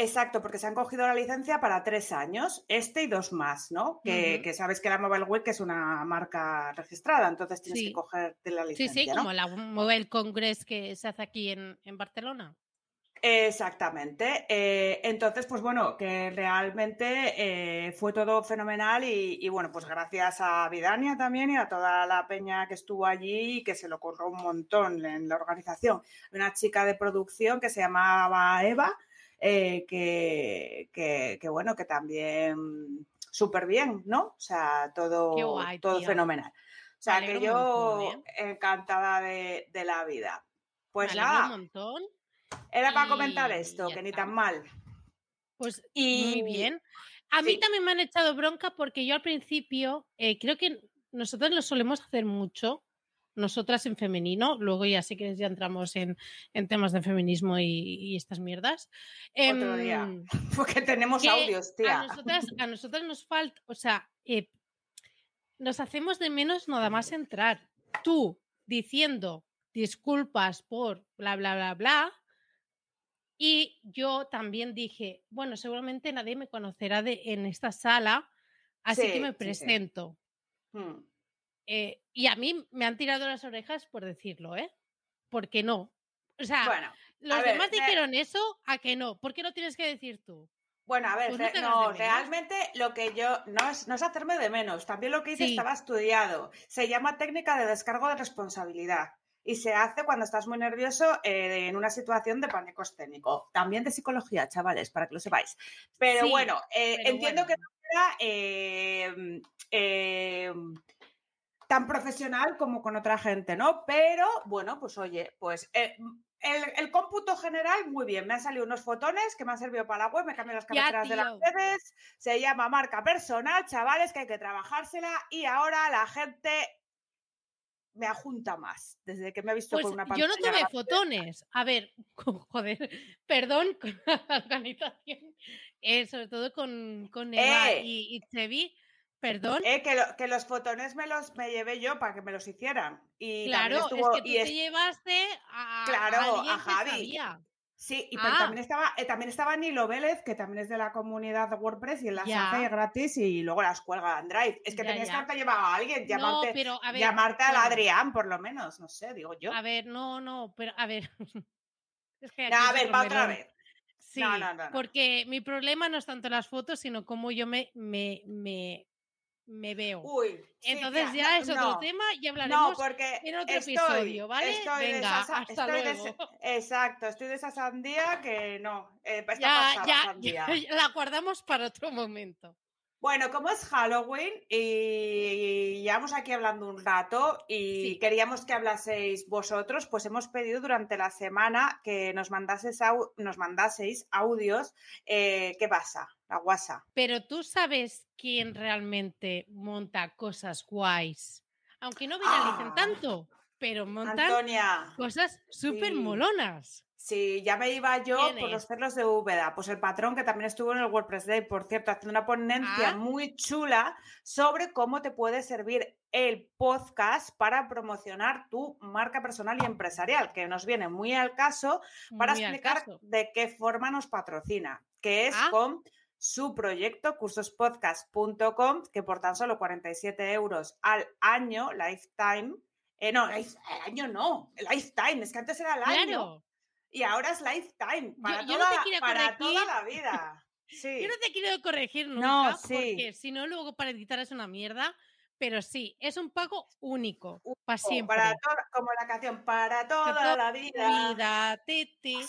Exacto, porque se han cogido la licencia para tres años, este y dos más, ¿no? Que, sabes que la Mobile Week es una marca registrada, entonces tienes que cogerte la licencia. Sí, sí, como la Mobile Congress que se hace aquí en, Barcelona. Exactamente. Eh, entonces, pues bueno, que realmente eh, fue todo fenomenal y, bueno, pues gracias a Vidania también y a toda la peña que estuvo allí y que se lo corrió un montón en la organización. Una chica de producción que se llamaba Eva, eh, que, que, bueno, que también súper bien, ¿no? O sea, todo, todo fenomenal. O sea, que yo encantada de, la vida. Pues nada. Un montón. Era para comentar esto, que ni tan mal. Pues muy bien. A mí también me han echado bronca porque yo al principio eh, creo que nosotros lo solemos hacer mucho, nosotras en femenino, luego ya sí que ya entramos en, temas de feminismo y, estas mierdas. Otro día, em, porque tenemos audios, tía. A nosotras, a nosotras nos falta, o sea, eh, nos hacemos de menos nada más entrar. Tú diciendo disculpas por bla, bla, bla, bla, y yo también dije, bueno, seguramente nadie me conocerá de, en esta sala, así que me presento. Mm. Eh, y a mí me han tirado las orejas por decirlo, ¿eh? Porque no. O sea, los demás dijeron eso, a que no. ¿Por qué no tienes que decir tú? Bueno, a ver, pues no, realmente lo que yo, no es, no es hacerme de menos, también lo que hice estaba estudiado. Se llama técnica de descargo de responsabilidad y se hace cuando estás muy nervioso eh, en una situación de pánico escénico. También de psicología, chavales, para que lo sepáis. Pero bueno, eh, entiendo que no era tan profesional como con otra gente, ¿no? Pero bueno, pues oye, pues eh, el, cómputo general, muy bien. Me han salido unos fotones que me han servido para la web, me cambiado las cabeceras de las redes. Se llama marca personal, chavales, que hay que trabajársela. Y ahora la gente me ajunta más desde que me ha visto con pues una pantalla. Yo no tuve fotones. A ver, joder, perdón con la organización, eh, sobre todo con, con Eva eh. y, y Chevi. Perdón. Eh, que, los fotones me los me llevé yo para que me los hicieran. Y claro, estuvo, es que tú te llevaste a, claro, a, Javi. Sí, y pero también ah. estaba, eh, también estaba Nilo Vélez, que también es de la comunidad WordPress y en las hace gratis y luego las cuelga en Drive. Es que tenías que haberte llevado a alguien, llamarte, pero, a llamarte al Adrián, por lo menos, no sé, digo yo. A ver, no, no, pero a ver. es que a ver, para otra vez. Sí, no, no, no, porque mi problema no es tanto las fotos, sino cómo yo me, me, me me veo. Uy, Entonces ya es otro tema y hablaremos porque en otro episodio, ¿vale? Estoy Venga, hasta luego. exacto, estoy de esa sandía que no, eh, ya, ya, la guardamos para otro momento. Bueno, como es Halloween y llevamos aquí hablando un rato y queríamos que hablaseis vosotros, pues hemos pedido durante la semana que nos mandaseis, nos mandaseis audios. Eh, ¿Qué pasa? La WhatsApp. Pero tú sabes quién realmente monta cosas guays. Aunque no viralicen ah. tanto, pero montan cosas súper molonas. Sí, ya me iba yo por los cerros de Úbeda. Pues el patrón que también estuvo en el WordPress Day, por cierto, haciendo una ponencia ah. muy chula sobre cómo te puede servir el podcast para promocionar tu marca personal y empresarial, que nos viene muy al caso para explicar de qué forma nos patrocina, que es ah. con su proyecto cursospodcast.com, que por tan solo 47 euros al año, lifetime, eh, no, el año no, lifetime, es que antes era el año y ahora es lifetime, para, toda, para toda la vida. Yo no te quiero corregir nunca, porque si no, luego para editar es una mierda. Pero sí, es un pago único, para siempre. Para como la canción, para toda la vida. vida titi.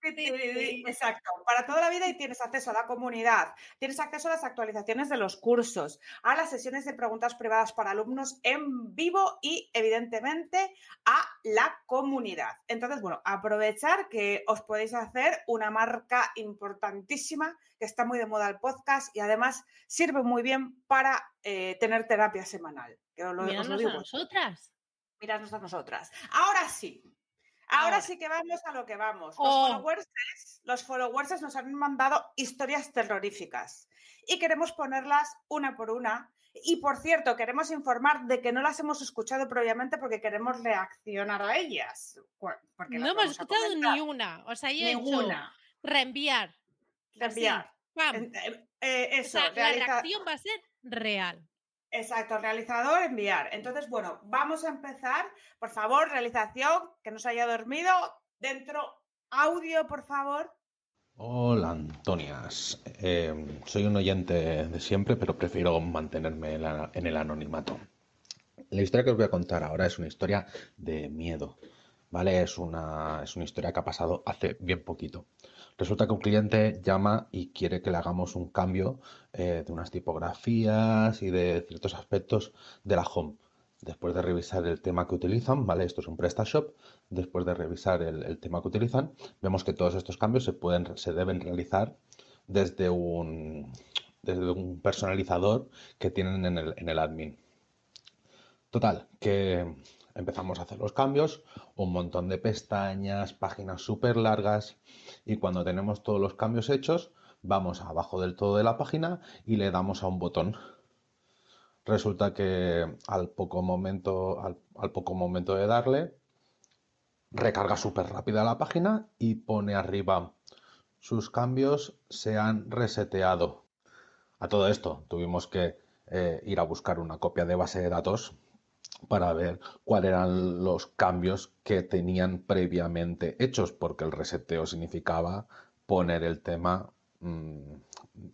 Exacto, para toda la vida y tienes acceso a la comunidad, tienes acceso a las actualizaciones de los cursos, a las sesiones de preguntas privadas para alumnos en vivo y evidentemente a la comunidad. Entonces, bueno, aprovechar que os podéis hacer una marca importantísima que está muy de moda el podcast y además sirve muy bien para eh, tener terapia semanal. Que lo, a nosotras. Mirarnos a nosotras. Ahora sí, Ahora, sí que vamos a lo que vamos. Oh. Los, followers, nos han mandado historias terroríficas y queremos ponerlas una por una. Y por cierto, queremos informar de que no las hemos escuchado previamente porque queremos reaccionar a ellas. no hemos escuchado ni una. O sea, yo he hecho reenviar. Reenviar. Eh, eh, eso, la reacción va a ser real. Exacto, realizador, enviar. Entonces, bueno, vamos a empezar. Por favor, realización, que no se haya dormido, dentro audio, por favor. Hola, Antonias. Eh, soy un oyente de siempre, pero prefiero mantenerme en el anonimato. La historia que os voy a contar ahora es una historia de miedo, ¿vale? Es una, es una historia que ha pasado hace bien poquito. Resulta que un cliente llama y quiere que le hagamos un cambio eh, de unas tipografías y de ciertos aspectos de la home. Después de revisar el tema que utilizan, ¿vale? Esto es un PrestaShop. Después de revisar el, el tema que utilizan, vemos que todos estos cambios se pueden, se deben realizar desde un, desde un personalizador que tienen en el, en el admin. Total, que empezamos a hacer los cambios, un montón de pestañas, páginas súper largas y cuando tenemos todos los cambios hechos, vamos abajo del todo de la página y le damos a un botón. Resulta que al poco momento, al, poco momento de darle, recarga súper rápida la página y pone arriba sus cambios se han reseteado. A todo esto tuvimos que eh, ir a buscar una copia de base de datos para ver cuáles eran los cambios que tenían previamente hechos, porque el reseteo significaba poner el tema, mm,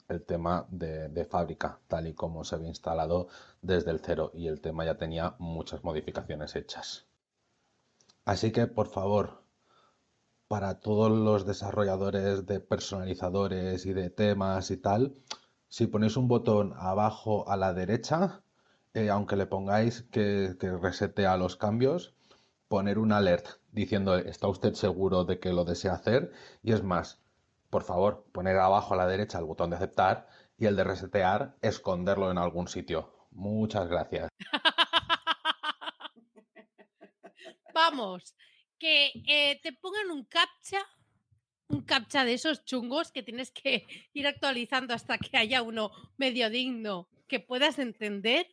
el tema de, de fábrica, tal y como se había instalado desde el cero, y el tema ya tenía muchas modificaciones hechas. Así que, por favor, para todos los desarrolladores de personalizadores y de temas y tal, si ponéis un botón abajo a la derecha, eh, aunque le pongáis que, resetea los cambios, poner un alert diciendo ¿está usted seguro de que lo desea hacer? Y es más, por favor, poner abajo a la derecha el botón de aceptar y el de resetear, esconderlo en algún sitio. Muchas gracias. Vamos, que eh, te pongan un captcha, un captcha de esos chungos que tienes que ir actualizando hasta que haya uno medio digno que puedas entender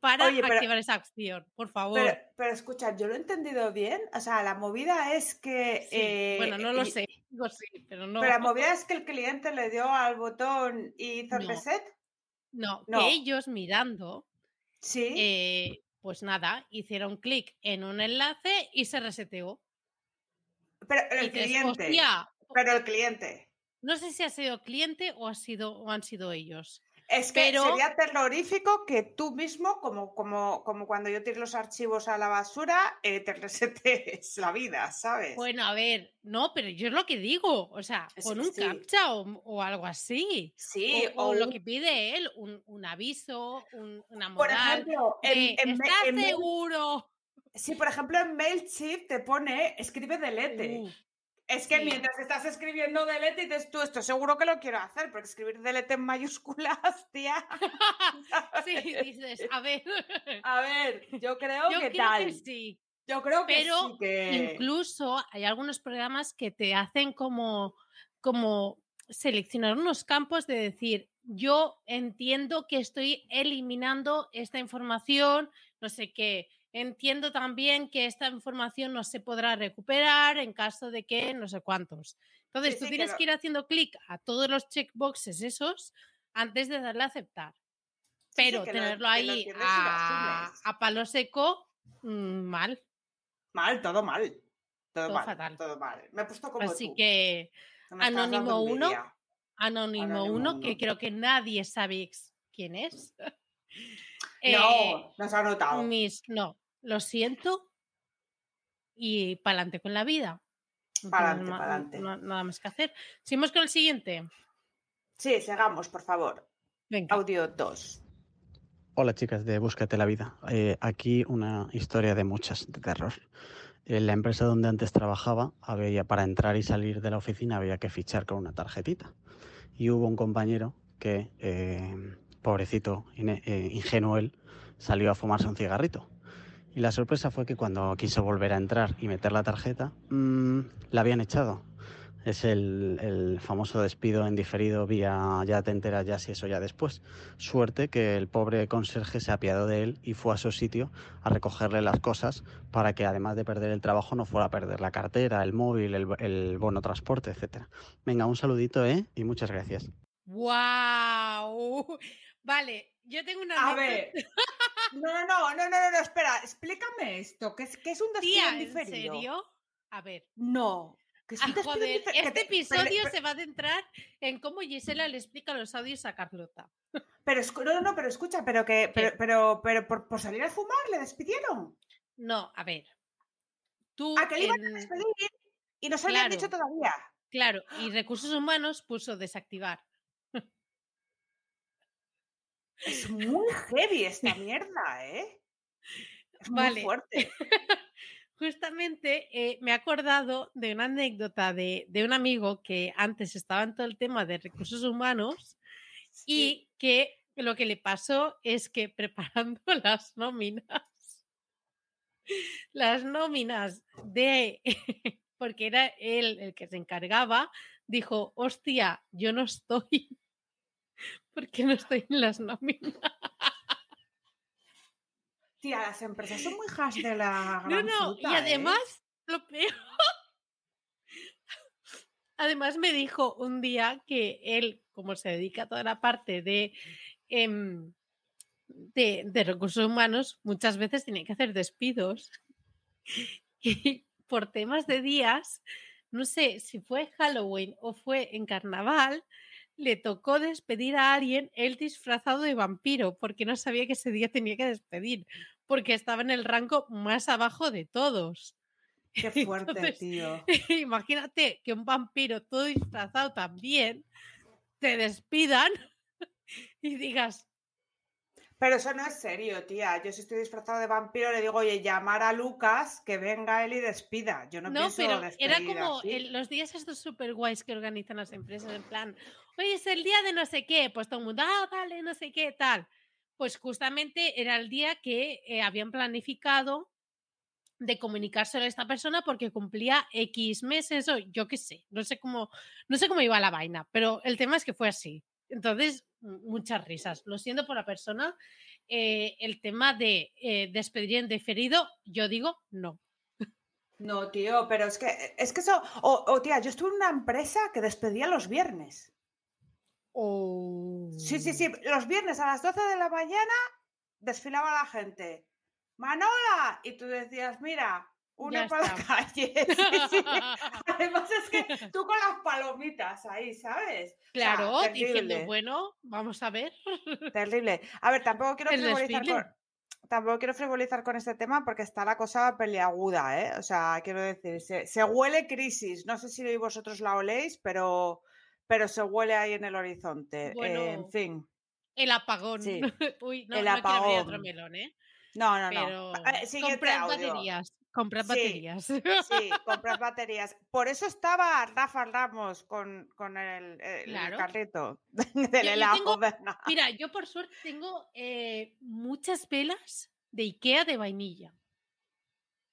para Oye, pero- activar esa acción, por favor. Pero, pero escucha, yo lo he entendido bien. O sea, la movida es que. Sí, eh, bueno, no lo y- sé, digo sí, pero no. Pero la movida es que el cliente le dio al botón y hizo el No. reset. No, no. que ellos mirando, Sí. eh, pues nada, hicieron clic en un enlace y se reseteó. pero Y el dices, cliente. "Hostia, Pero el cliente. no sé si ha sido cliente o, ha sido, o han sido ellos. Es que Pero- sería terrorífico que tú mismo, como, como, como cuando yo tiro los archivos a la basura, eh, te resetes la vida, ¿sabes? Bueno, a ver, no, pero yo es lo que digo, o sea, Sí, con un sí. captcha o, o algo así. sí, o, o lo un- que pide él, un, un aviso, un- una por moral. ejemplo, en, en ¿Estás en seguro? sí, por ejemplo, en MailChimp te pone escribe delete. Uh, Es que Sí. mientras estás escribiendo delete, dices tú, esto seguro que lo quiero hacer, porque escribir delete en mayúsculas, tía. sí, dices, a ver. A ver, yo creo Yo que creo tal. que sí. Yo creo que Pero sí que. Incluso hay algunos programas que te hacen como, como seleccionar unos campos de decir, yo entiendo que estoy eliminando esta información, no sé qué. Entiendo también que esta información no se podrá recuperar en caso de que no sé cuántos. Entonces, Sí, tú sí, tienes que ir haciendo clic a todos los checkboxes esos antes de darle a aceptar. Pero tenerlo ahí a, a palo seco, mm, mal. Mal, todo mal. Todo, Todo mal. fatal. Todo mal. Me he puesto como Así tú. que Anónimo uno, envidia. Anónimo Anónimo 1, que creo que nadie sabe quién es. Eh, No, no se ha notado. mis, no, lo siento y pa'lante con la vida. No ma- pa'lante. no- nada más que hacer. Seguimos con el siguiente. Sí, sigamos, por favor. Venga. Audio 2. Hola chicas de Búscate la vida. Eh, aquí una historia de muchas de terror. En la empresa donde antes trabajaba, había, para entrar y salir de la oficina había que fichar con una tarjetita. Y hubo un compañero que, eh, pobrecito, eh, ingenuo él, salió a fumarse un cigarrito. Y la sorpresa fue que cuando quiso volver a entrar y meter la tarjeta, mm, la habían echado. Es el, famoso despido en diferido vía ya te enteras ya si eso ya después. Suerte que el pobre conserje se apiadó de él y fue a su sitio a recogerle las cosas para que además de perder el trabajo no fuera a perder la cartera, el móvil, el, el bono transporte, etcétera. Venga, un saludito, ¿eh? Y muchas gracias. ¡Wow! Vale, yo tengo una. A ver. No, no, no, no, no, no, espera. Explícame esto. ¿Qué es, qué es un despido Tía, en ¿en diferido? serio? A ver, No. Que es Ah, joder, que este te- episodio pero- se va a centrar en cómo Gisela le explica los audios a Carlota. Pero, no, no, pero escucha, pero que, pero, pero, pero por, por salir a fumar le despidieron. No, a ver. Tú, A que le iban a despedir y no se lo dicho todavía. claro, y recursos humanos puso desactivar. Es muy heavy esta mierda, ¿eh? Es muy Vale. fuerte. Justamente eh, me he acordado de una anécdota de, de un amigo que antes estaba en todo el tema de recursos humanos Sí. y que lo que le pasó es que preparando las nóminas, las nóminas de, porque era él el que se encargaba, dijo, hostia, yo no estoy, porque no estoy en las nóminas. Tía, las empresas son muy has de la No, gran no, fruta, y ¿eh? además, lo peor. Además me dijo un día que él, como se dedica a toda la parte de, em, de, de recursos humanos, muchas veces tiene que hacer despidos. Y por temas de días, no sé si fue Halloween o fue en carnaval, le tocó despedir a alguien, él disfrazado de vampiro, porque no sabía que ese día tenía que despedir, porque estaba en el rango más abajo de todos. Qué fuerte, Entonces, tío. Imagínate que un vampiro todo disfrazado también te despidan y digas, Pero eso no es serio, tía. Yo si estoy disfrazado de vampiro le digo, oye, llamar a Lucas, que venga él y despida. Yo no, no, pienso pero era como el- los días estos super guays que organizan las empresas, en plan, oye, es el día de no sé qué, pues todo el mundo, ah, vale, no sé qué, tal. Pues justamente era el día que eh, habían planificado de comunicárselo a esta persona porque cumplía X meses o yo qué sé, no sé cómo, no sé cómo iba la vaina, pero el tema es que fue así. Entonces, muchas risas. Lo siento por la persona. Eh, el tema de eh, despedir en diferido, yo digo no. No, tío, pero es que, es que eso. O, o, tía, yo estuve en una empresa que despedía los viernes. Sí, sí, sí. Los viernes a las 12 de la mañana desfilaba la gente. ¡Manola! Y tú decías, mira, una Ya para la está. calle. Sí, sí. Además es que tú con las palomitas ahí, ¿sabes? O sea, Claro, diciendo, terrible, bueno, vamos a ver. Terrible. A ver, tampoco quiero frivolizar con. Tampoco quiero frivolizar con este tema porque está la cosa peleaguda, ¿eh? O sea, quiero decir, se, se huele crisis. No sé si vosotros la oléis, pero, pero se huele ahí en el horizonte. Eh, en fin. El apagón. Sí, Uy, no, el no quiero abrir otro apagón. melón, ¿eh? No, no, Pero no. Eh, siguiente comprad baterías. Comprad Sí. baterías. Sí, compras baterías. Por eso estaba Rafa Ramos con, con el, el Claro. carrito del yo helado. tengo-. Mira, yo por suerte tengo eh, muchas velas de Ikea de vainilla.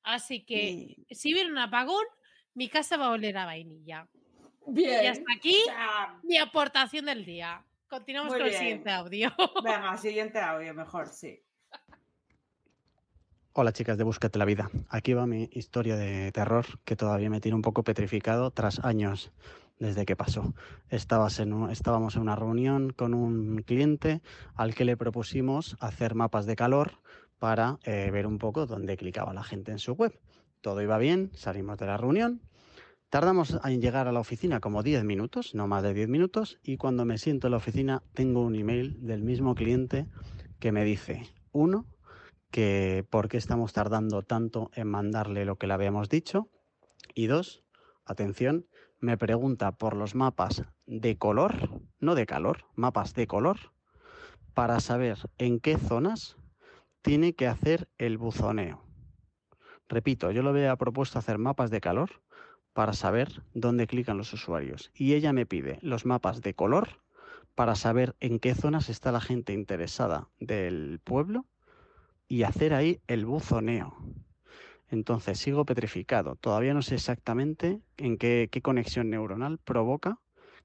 Así que si hubiera un apagón, mi casa va a oler a vainilla. Bien. Y hasta aquí mi aportación del día. Continuamos Muy con el siguiente audio. venga, siguiente audio, mejor, sí. Hola chicas de Búscate la Vida. Aquí va mi historia de terror que todavía me tiene un poco petrificado tras años desde que pasó. Estabas en un- estábamos en una reunión con un cliente al que le propusimos hacer mapas de calor para eh, ver un poco dónde clicaba la gente en su web. Todo iba bien, salimos de la reunión. Tardamos en llegar a la oficina como 10 minutos, no más de 10 minutos, y cuando me siento en la oficina tengo un email del mismo cliente que me dice, uno, que por qué estamos tardando tanto en mandarle lo que le habíamos dicho. Y dos, atención, me pregunta por los mapas de color, no de calor, mapas de color, para saber en qué zonas tiene que hacer el buzoneo. Repito, yo le había propuesto hacer mapas de calor para saber dónde clican los usuarios. Y ella me pide los mapas de color para saber en qué zonas está la gente interesada del pueblo y hacer ahí el buzoneo. Entonces sigo petrificado. Todavía no sé exactamente en qué, conexión neuronal provoca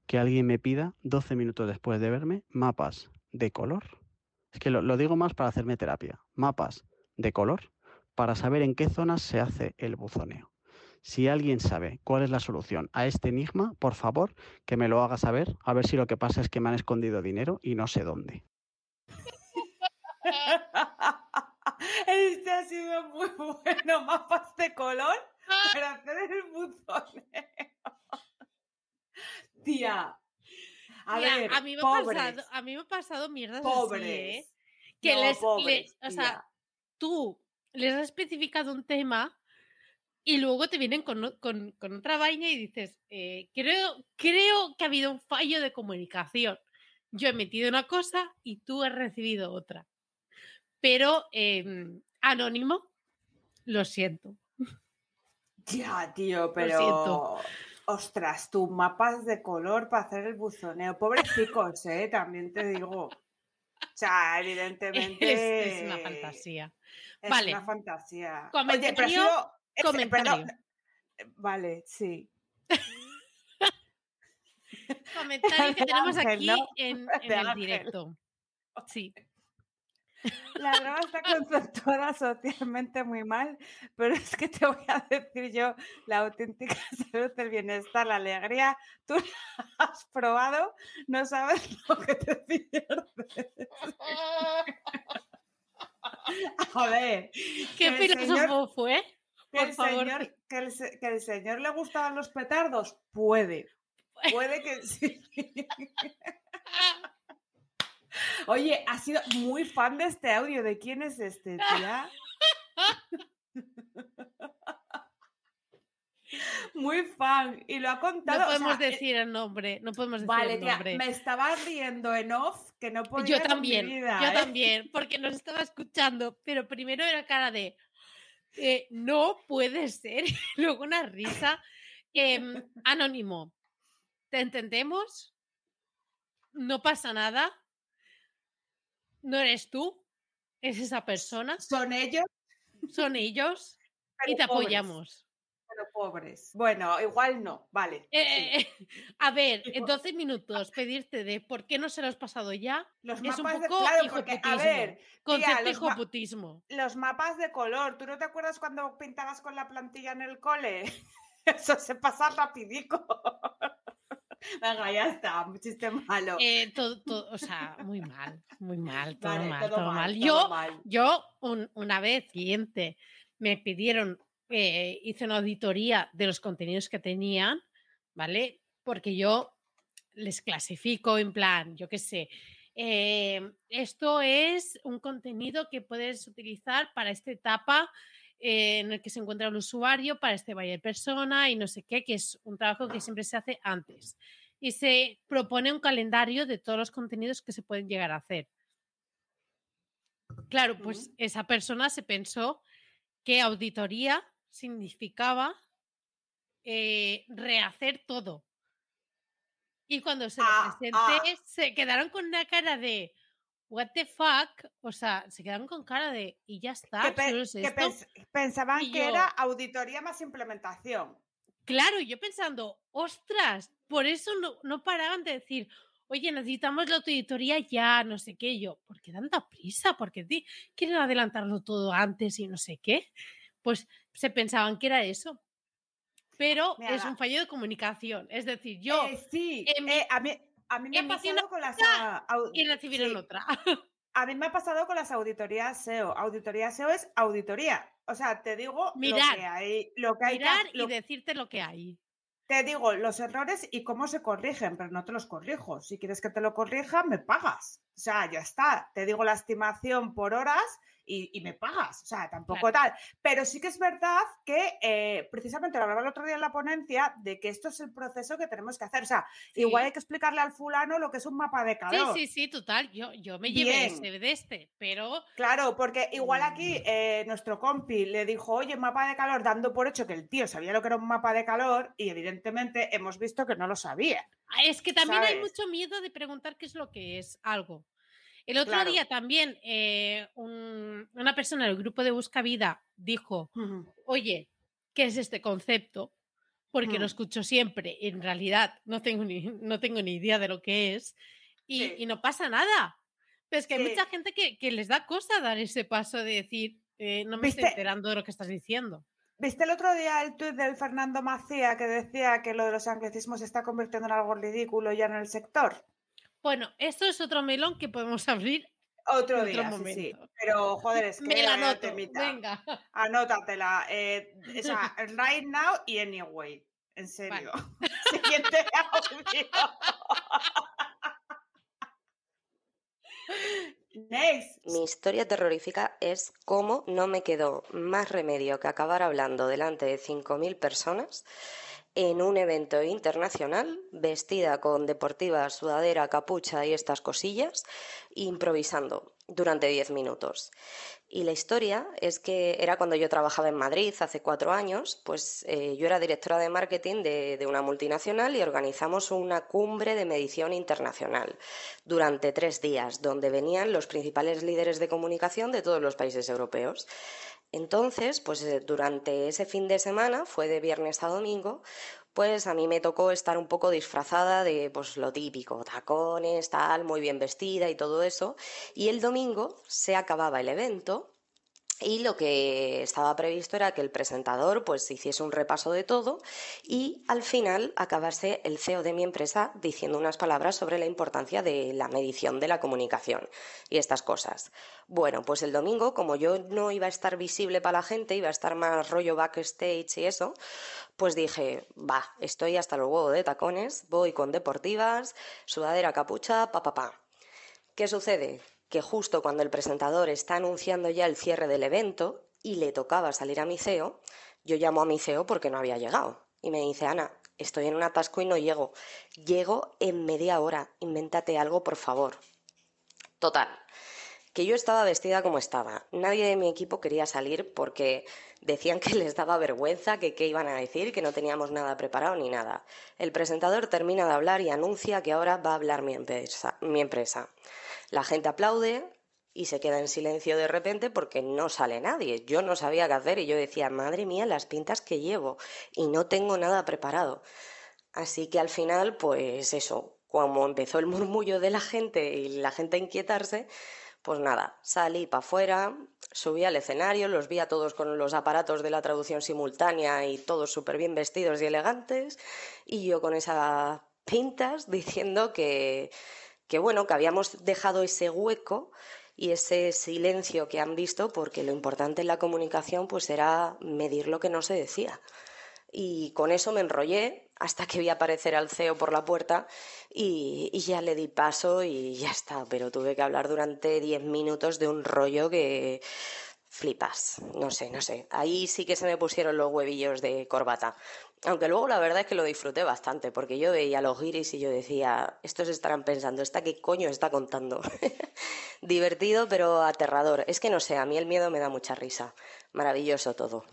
que alguien me pida 12 minutos después de verme mapas de color. Es que lo digo más para hacerme terapia. Mapas de color para saber en qué zonas se hace el buzoneo. Si alguien sabe cuál es la solución a este enigma, por favor, que me lo haga saber, a ver si lo que pasa es que me han escondido dinero y no sé dónde. Este ha sido muy bueno. Mapas de color para hacer el buzoneo. Tía. A Tía, ver, a mí me ha pobres, pasado, a mí me ha pasado mierdas pobres. así, ¿eh? Que No, les, o sea, tú les has especificado un tema y luego te vienen con, con- con otra vaina y dices, eh, creo, creo que ha habido un fallo de comunicación. Yo he metido una cosa y tú has recibido otra. Pero em, anónimo, lo siento. Ya, tío, siento. pero. Ostras, tus mapas de color para hacer el buzoneo. Pobrecicos, ¿eh? También te digo. O sea, evidentemente. Es, es una fantasía. Es Vale. una fantasía. Oye, prefiero. Es- comentario. perdón, eh, Vale, sí. Comentario que tenemos Ángel, aquí ¿no? en, en el Ángel. directo. Sí. La broma está conceptuada socialmente muy mal, pero es que te voy a decir yo la auténtica salud, el bienestar, la alegría. Tú la has probado, no sabes lo que te pierdes. A ver, ¿Qué filósofo señor- fue? Que Por el, favor. señor, que, el, se- que el señor le gustaban los petardos, puede. Puede que sí. Oye, ha sido muy fan de este audio. ¿De quién es este, tía? Muy fan. Y lo ha contado. No o sea, podemos eh, decir el nombre, no podemos decir Vale, el tía, nombre. me estaba riendo en off que no podía. Yo también, vida, yo ¿eh? también, porque nos estaba escuchando, pero primero era cara de eh, no puede ser, luego una risa. Em, anónimo, ¿te entendemos? No pasa nada. No eres tú, es esa persona, Son ellos, son ellos y te pobres, apoyamos. Pero pobres. Bueno, igual no, vale. sí. Eh, eh, a ver, en por- 12 minutos pedirte de por qué no se lo has pasado ya Los es un mapas de. poco Claro, porque, a ver, concepto los ma- hijoputismo. los mapas de color. ¿Tú no te acuerdas cuando pintabas con la plantilla en el cole? Eso se pasa rapidico. Venga, ya está, un chiste malo. Eh, todo, todo, o sea, muy mal, muy mal, todo Vale, mal, todo, mal. todo Yo, mal. yo un- una vez siguiente me pidieron, eh, hice una auditoría de los contenidos que tenían, ¿vale? Porque yo les clasifico en plan, yo qué sé, eh, esto es un contenido que puedes utilizar para esta etapa eh, en el que se encuentra el usuario, para este buyer persona y no sé qué, que es un trabajo que siempre se hace antes. Y se propone un calendario de todos los contenidos que se pueden llegar a hacer. Claro, pues esa persona se pensó que auditoría significaba eh, rehacer todo. Y cuando se lo Ah, presenté, ah. se quedaron con una cara de what the fuck, o sea, se quedaron con cara de y ya está, que, pens- pensaban Y que yo- era auditoría más implementación. Claro, yo pensando, ostras, por eso no, no paraban de decir, oye, necesitamos la auditoría ya, no sé qué, yo, ¿por qué tanta prisa? Porque ti- quieren adelantarlo todo antes y no sé qué. Pues se pensaban que era eso. Pero Mira, es un fallo de comunicación. Es decir, yo Eh, sí, eh, a, mí, a mí me ha pasado con las. ah, y recibieron sí, otra. A mí me ha pasado con las auditorías SEO. Auditoría SEO es auditoría. O sea, te digo lo Mirar. que hay, lo que hay que Mirar ha- y decirte lo que hay. te digo los errores y cómo se corrigen, pero no te los corrijo. Si quieres que te lo corrija, me pagas. O sea, ya está. Te digo la estimación por horas y, y me pagas. O sea, tampoco tal. Pero sí que es verdad que eh, precisamente lo hablaba el otro día en la ponencia de que esto es el proceso que tenemos que hacer. O sea, igual Sí. hay que explicarle al fulano lo que es un mapa de Sí, calor. sí, sí, total. Yo, yo me llevé Bien. ese de este, pero Claro, porque igual Mm. aquí eh, nuestro compi le dijo, oye, mapa de calor, dando por hecho que el tío sabía lo que era un mapa de calor y evidentemente hemos visto que no lo sabía. Ah, Es que también hay mucho miedo de preguntar qué es lo que es algo. El otro Claro. día también eh, un- una persona del grupo de Busca Vida dijo, oye, ¿qué es este concepto? Porque lo Mm. escucho siempre. En realidad no tengo ni, no tengo ni idea de lo que es y, Sí. y no pasa nada. Pero es que hay mucha gente que, que les da cosa dar ese paso de decir, eh, no me estoy ¿Viste? enterando de lo que estás diciendo. ¿Viste el otro día el tuit del Fernando Macía que decía que lo de los anglicismos se está convirtiendo en algo ridículo ya en el sector? Bueno, esto es otro melón que podemos abrir Otro día, otro sí. Pero, joder, es que Me la anoto. temita. Venga. Anótatela. eh, o sea, right now y anyway. En serio. Siguiente audio. Next. Mi historia terrorífica es cómo no me quedó más remedio que acabar hablando delante de 5.000 personas en un evento internacional, vestida con deportiva, sudadera, capucha y estas cosillas, improvisando durante 10 minutos. Y la historia es que era cuando yo trabajaba en Madrid hace cuatro años, pues eh, yo era directora de marketing de, de, una multinacional y organizamos una cumbre de medición internacional durante tres días, donde venían los principales líderes de comunicación de todos los países europeos. Entonces, pues eh, durante ese fin de semana, fue de viernes a domingo, pues a mí me tocó estar un poco disfrazada de pues lo típico, tacones, tal, muy bien vestida y todo eso. Y el domingo se acababa el evento y lo que estaba previsto era que el presentador pues hiciese un repaso de todo y al final acabase el CEO de mi empresa diciendo unas palabras sobre la importancia de la medición de la comunicación y estas cosas. Bueno, pues el domingo, como yo no iba a estar visible para la gente, iba a estar más rollo backstage y eso, pues dije, va, estoy hasta los huevos de tacones, voy con deportivas, sudadera capucha, pa pa pa. ¿Qué sucede? Que justo cuando el presentador está anunciando ya el cierre del evento y le tocaba salir a mi CEO, yo llamo a mi CEO porque no había llegado. Y me dice, Ana, estoy en un atasco y no llego. Llego en media hora, invéntate algo, por favor. Total, que yo estaba vestida como estaba. Nadie de mi equipo quería salir porque decían que les daba vergüenza, que qué iban a decir, que no teníamos nada preparado ni nada. El presentador termina de hablar y anuncia que ahora va a hablar mi empresa. Mi empresa. La gente aplaude y se queda en silencio de repente porque no sale nadie. Yo no sabía qué hacer y yo decía, madre mía, las pintas que llevo y no tengo nada preparado. Así que al final, pues eso, como empezó el murmullo de la gente y la gente a inquietarse, pues nada, salí para afuera, subí al escenario, los vi a todos con los aparatos de la traducción simultánea y todos súper bien vestidos y elegantes, y yo con esas pintas diciendo que, que bueno, que habíamos dejado ese hueco y ese silencio que han visto porque lo importante en la comunicación pues era medir lo que no se decía. Y con eso me enrollé hasta que vi aparecer al CEO por la puerta y, y ya le di paso y ya está. Pero tuve que hablar durante 10 minutos de un rollo que flipas. No sé, no sé. Ahí sí que se me pusieron los huevillos de corbata. Aunque luego la verdad es que lo disfruté bastante, porque yo veía los giris y yo decía, estos estarán pensando, ¿esta qué coño está contando? Divertido, pero aterrador. Es que no sé, a mí el miedo me da mucha risa. Maravilloso todo.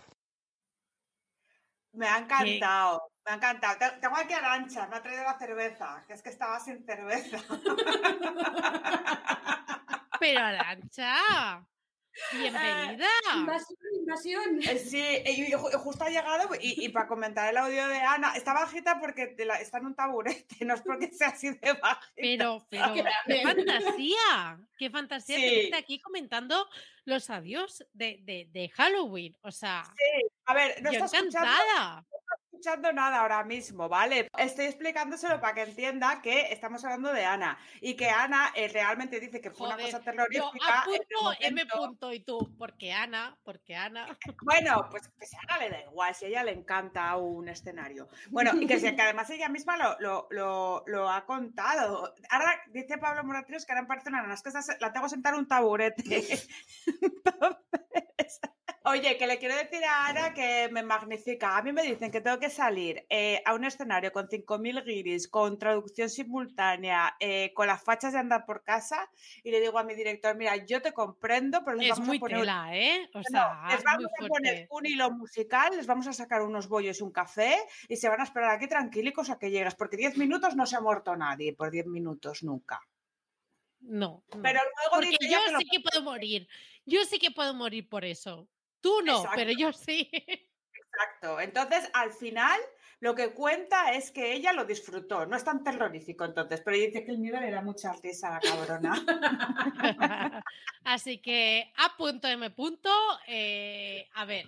Me ha encantado, me ha encantado. Tengo aquí a Arancha, me ha traído la cerveza, que es que estaba sin cerveza. Pero Arancha, Bienvenida. invasión, invasión. Eh, sí, y justo ha llegado y, y, para comentar el audio de Ana, está bajita porque la, está en un taburete, no es porque sea así de bajita. Pero, pero, qué fantasía, qué fantasía sí. que esté aquí comentando los adiós de, de, de, Halloween, o sea. Sí, a ver, no yo está encantada. Escuchando, escuchando nada ahora mismo, ¿vale? Estoy explicándoselo para que entienda que estamos hablando de Ana y que Ana eh, realmente dice que fue Joder, una cosa terrorífica. Yo M punto y tú, porque Ana, porque Ana. Bueno, pues que si a Ana le da igual, si a ella le encanta un escenario. Bueno, y que, además ella misma lo, lo, lo, lo, ha contado. Ahora dice Pablo Moratinos que ahora en Barcelona es que la tengo sentar un taburete. Entonces, Oye, que le quiero decir a Ana que me magnifica. A mí me dicen que tengo que salir eh, a un escenario con 5.000 guiris, con traducción simultánea, eh, con las fachas de andar por casa y le digo a mi director, mira, yo te comprendo, pero les es vamos muy a poner... tela, ¿eh? O sea, no, les vamos a poner un hilo musical, les vamos a sacar unos bollos y un café y se van a esperar aquí tranquilicos a que llegues, porque 10 minutos no se ha muerto nadie, por 10 minutos nunca. No, no. Pero luego Porque yo que sí lo- que puedo morir. Yo sí que puedo morir por eso. Tú no, Exacto. pero yo sí. Exacto. Entonces, al final, lo que cuenta es que ella lo disfrutó. No es tan terrorífico entonces, pero dice que el miedo le da mucha risa a la cabrona. Así que A punto M punto, eh, a ver,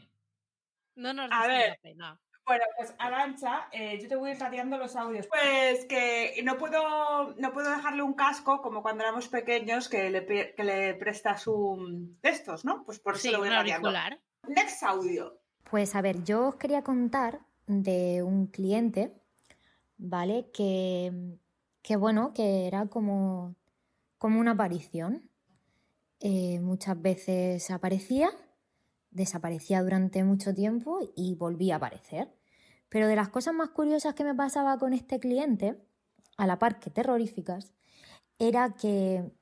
no nos A des ver. la pena. Bueno, pues Arancha, eh, yo te voy a ir los audios. Pues que no puedo, no puedo dejarle un casco como cuando éramos pequeños que le, que le prestas un de estos, ¿no? Pues por eso Sí, lo voy un radiando. auricular. Next audio. Pues a ver, yo os quería contar de un cliente, ¿vale? Que, que bueno, que era como, como una aparición. Eh, muchas veces aparecía, desaparecía durante mucho tiempo y volvía a aparecer. Pero de las cosas más curiosas que me pasaba con este cliente, a la par que terroríficas, era que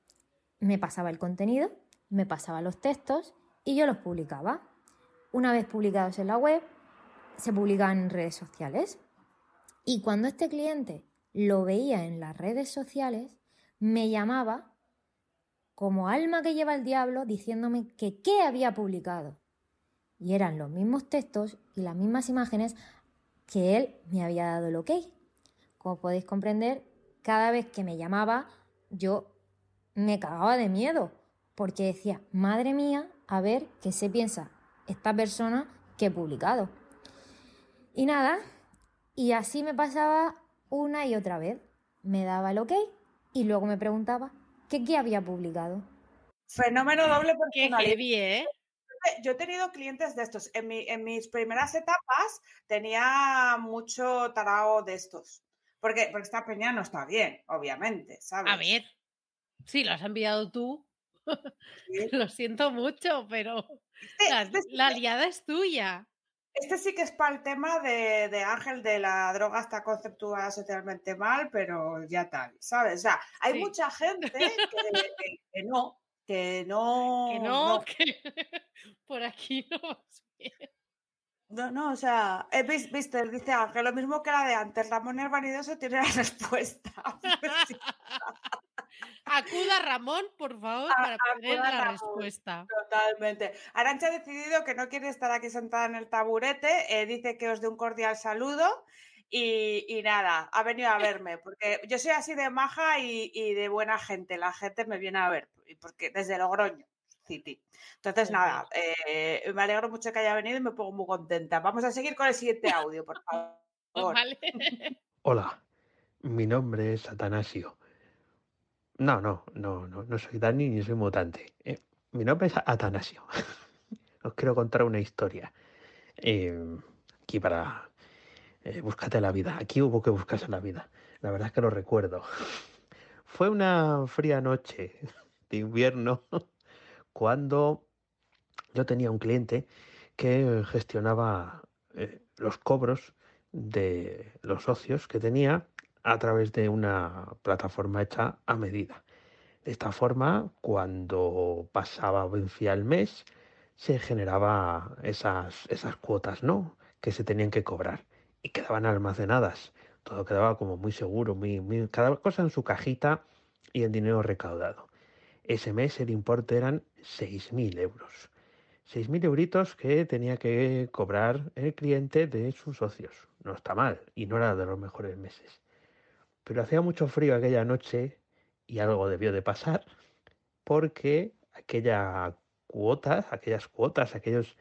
me pasaba el contenido, me pasaba los textos y yo los publicaba. Una vez publicados en la web, se publicaban en redes sociales. Y cuando este cliente lo veía en las redes sociales, me llamaba como alma que lleva el diablo diciéndome que qué había publicado. Y eran los mismos textos y las mismas imágenes que él me había dado el ok. Como podéis comprender, cada vez que me llamaba yo me cagaba de miedo porque decía, madre mía, a ver qué se piensa esta persona que he publicado. Y nada, y así me pasaba una y otra vez. Me daba el ok y luego me preguntaba qué, qué había publicado. Fenómeno doble Qué personalidad. heavy, ¿eh? Yo he tenido clientes de estos. En, mi- en mis primeras etapas tenía mucho tarao de estos. Porque, porque esta peña no está bien, obviamente, ¿sabes? A ver, si lo has enviado tú, Sí. lo siento mucho, pero Este, la, este sí la liada es tuya. este sí que es para el tema de, de Ángel, de la droga está conceptuada socialmente mal, pero ya tal, ¿sabes? O sea, hay Sí. mucha gente que, que- que no, que no. Que no, que por aquí no vas bien. No, no, o sea, eh, vis- viste, dice Ángel, lo mismo que la de antes, Ramón el vanidoso tiene la respuesta. Pues Acuda Ramón, por favor, para tener la Ramón. respuesta. totalmente. Arancha ha decidido que no quiere estar aquí sentada en el taburete, eh, dice que os dé un cordial saludo y, y nada, ha venido a verme, porque yo soy así de maja y, y de buena gente, la gente me viene a ver, porque desde Logroño. City. Entonces, nada, eh, me alegro mucho que haya venido y me pongo muy contenta. Vamos a seguir con el siguiente audio, por favor. Vale. Hola, mi nombre es Atanasio. No, no, no, no, no soy Dani ni soy mutante. Eh, mi nombre es Atanasio. Os quiero contar una historia. Eh, aquí para eh, Búscate la vida. Aquí hubo que buscarse la vida. La verdad es que lo recuerdo. Fue una fría noche de invierno cuando yo tenía un cliente que gestionaba eh, los cobros de los socios que tenía a través de una plataforma hecha a medida. De esta forma, cuando pasaba vencía el mes, se generaba esas, esas cuotas, ¿no? Que se tenían que cobrar y quedaban almacenadas. Todo quedaba como muy seguro, muy- cada cosa en su cajita y el dinero recaudado. Ese mes el importe eran 6.000 euros. 6.000 euritos que tenía que cobrar el cliente de sus socios. No está mal y no era de los mejores meses. Pero hacía mucho frío aquella noche y algo debió de pasar porque aquella cuota, aquellas cuotas, aquellos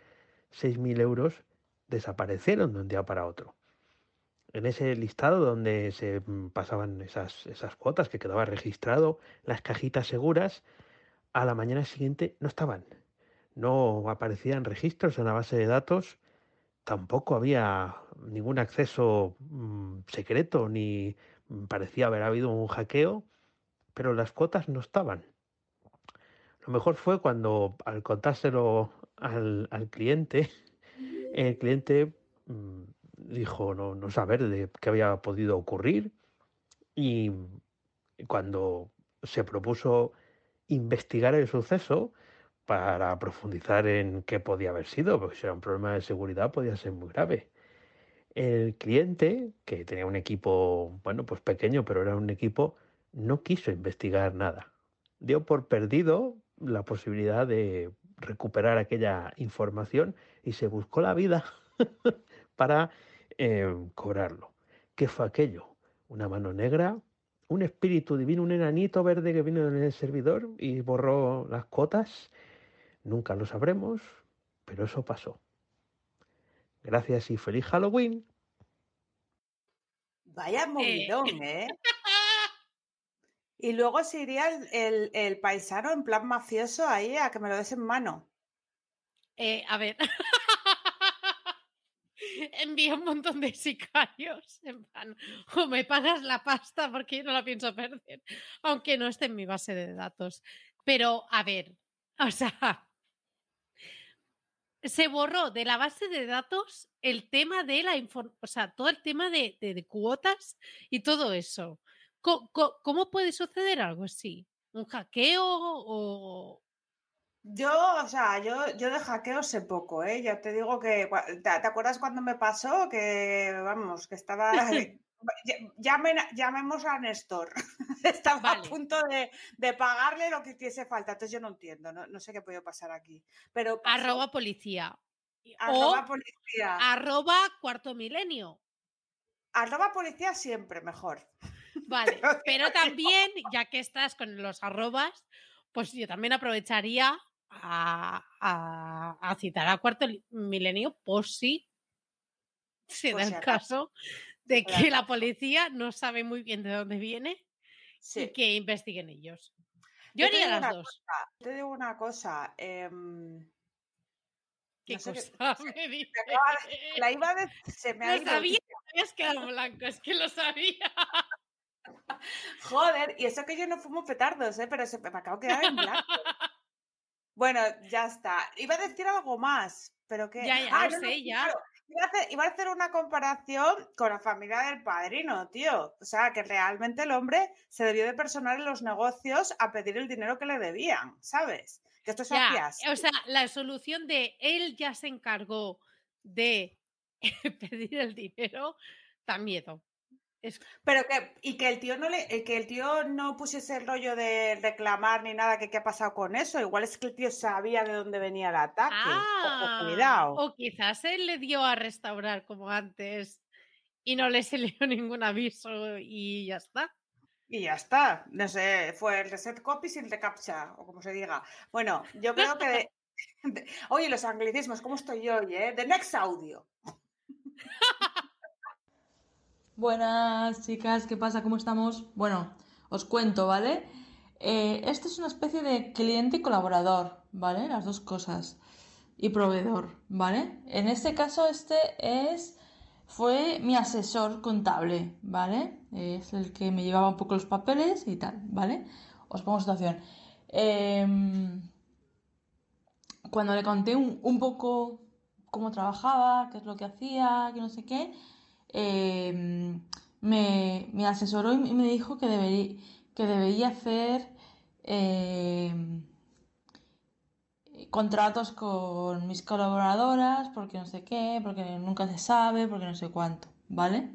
6.000 euros desaparecieron de un día para otro. En ese listado donde se mm, pasaban esas, esas cuotas que quedaba registrado, las cajitas seguras, a la mañana siguiente no estaban. No aparecían registros en la base de datos, tampoco había ningún acceso mm, secreto, ni parecía haber habido un hackeo, pero las cuotas no estaban. Lo mejor fue cuando al contárselo al, al cliente, el cliente mm, dijo no, no saber de qué había podido ocurrir y cuando se propuso investigar el suceso para profundizar en qué podía haber sido, porque si era un problema de seguridad podía ser muy grave. El cliente, que tenía un equipo, bueno, pues pequeño, pero era un equipo, no quiso investigar nada. Dio por perdido la posibilidad de recuperar aquella información y se buscó la vida para eh, cobrarlo. ¿Qué fue aquello? ¿Una mano negra? ¿Un espíritu divino? ¿Un enanito verde que vino en el servidor y borró las cuotas? Nunca lo sabremos, pero eso pasó. Gracias y feliz Halloween. Vaya movidón, ¿eh? Y luego se iría el, el- el paisano en plan mafioso ahí a que me lo des en mano. Eh, a ver. envía un montón de sicarios. En plan, o me pagas la pasta porque no la pienso perder, aunque no esté en mi base de datos. Pero, a ver, o sea, se borró de la base de datos el tema de la información, o sea, todo el tema de, de- cuotas y todo eso. Co- ¿Cómo, puede suceder algo así? ¿Un hackeo o...? Yo, o sea, yo, yo de hackeo sé poco, ¿eh? Ya te digo que, ¿te, te acuerdas cuando me pasó? Que, vamos, que estaba... ll- llamen llamemos a Néstor. Estaba Vale. a punto de, de pagarle lo que hiciese falta. Entonces yo no entiendo, no, no sé qué puede pasar aquí. Pero pasó. Arroba policía. Arroba o policía. arroba cuarto milenio. Arroba policía siempre mejor. Vale, Pero también, ya que estás con los arrobas, pues yo también aprovecharía a, a- a citar a Cuarto Milenio por si se Por da si el caso de Claro. que la policía no sabe muy bien de dónde viene y que investiguen ellos. Yo Yo haría las dos. Te digo una cosa. em, ¿Qué no sé cosa me dice? de- la iba a decir, se me ha Lo ido. sabía, habías quedado blanco, es que lo sabía. Joder, y eso que yo no fumo petardos, ¿eh? pero se me acabo de quedar en blanco. Bueno, ya está. Iba a decir algo más, pero que. Ya, ya, Ah, no, sé, ya. claro. Iba a, hacer, iba a hacer una comparación con la familia del padrino, tío. O sea, que realmente el hombre se debió de personar en los negocios a pedir el dinero que le debían, ¿sabes? Que esto se Ya, o sea, la solución de él ya se encargó de pedir el dinero da miedo. Es, Pero que, y que el tío no le, eh, que el tío no pusiese el rollo de reclamar ni nada, que qué ha pasado con eso. Igual es que el tío sabía de dónde venía el ataque. Ojo, ah, cuidado. o quizás él le dio a restaurar como antes y no le salió ningún aviso y ya está. Y ya está. No sé, fue el reset copy sin recaptcha, o como se diga. Bueno, yo creo que. de- de- oye, los anglicismos, ¿cómo estoy yo hoy, eh? The next audio. Buenas chicas, ¿qué pasa? ¿Cómo estamos? Bueno, os cuento, ¿vale? Eh, esto es una especie de cliente y colaborador, ¿vale? Las dos cosas. Y proveedor, ¿vale? En este caso, este es. Fue mi asesor contable, ¿vale? Es el que me llevaba un poco los papeles y tal, ¿vale? Os pongo situación. Em, cuando le conté un, un poco cómo trabajaba, qué es lo que hacía, que no sé qué, eh, me, asesoró y me dijo que debería, que debería hacer eh, contratos con mis colaboradoras, porque no sé qué, porque nunca se sabe, porque no sé cuánto, ¿vale?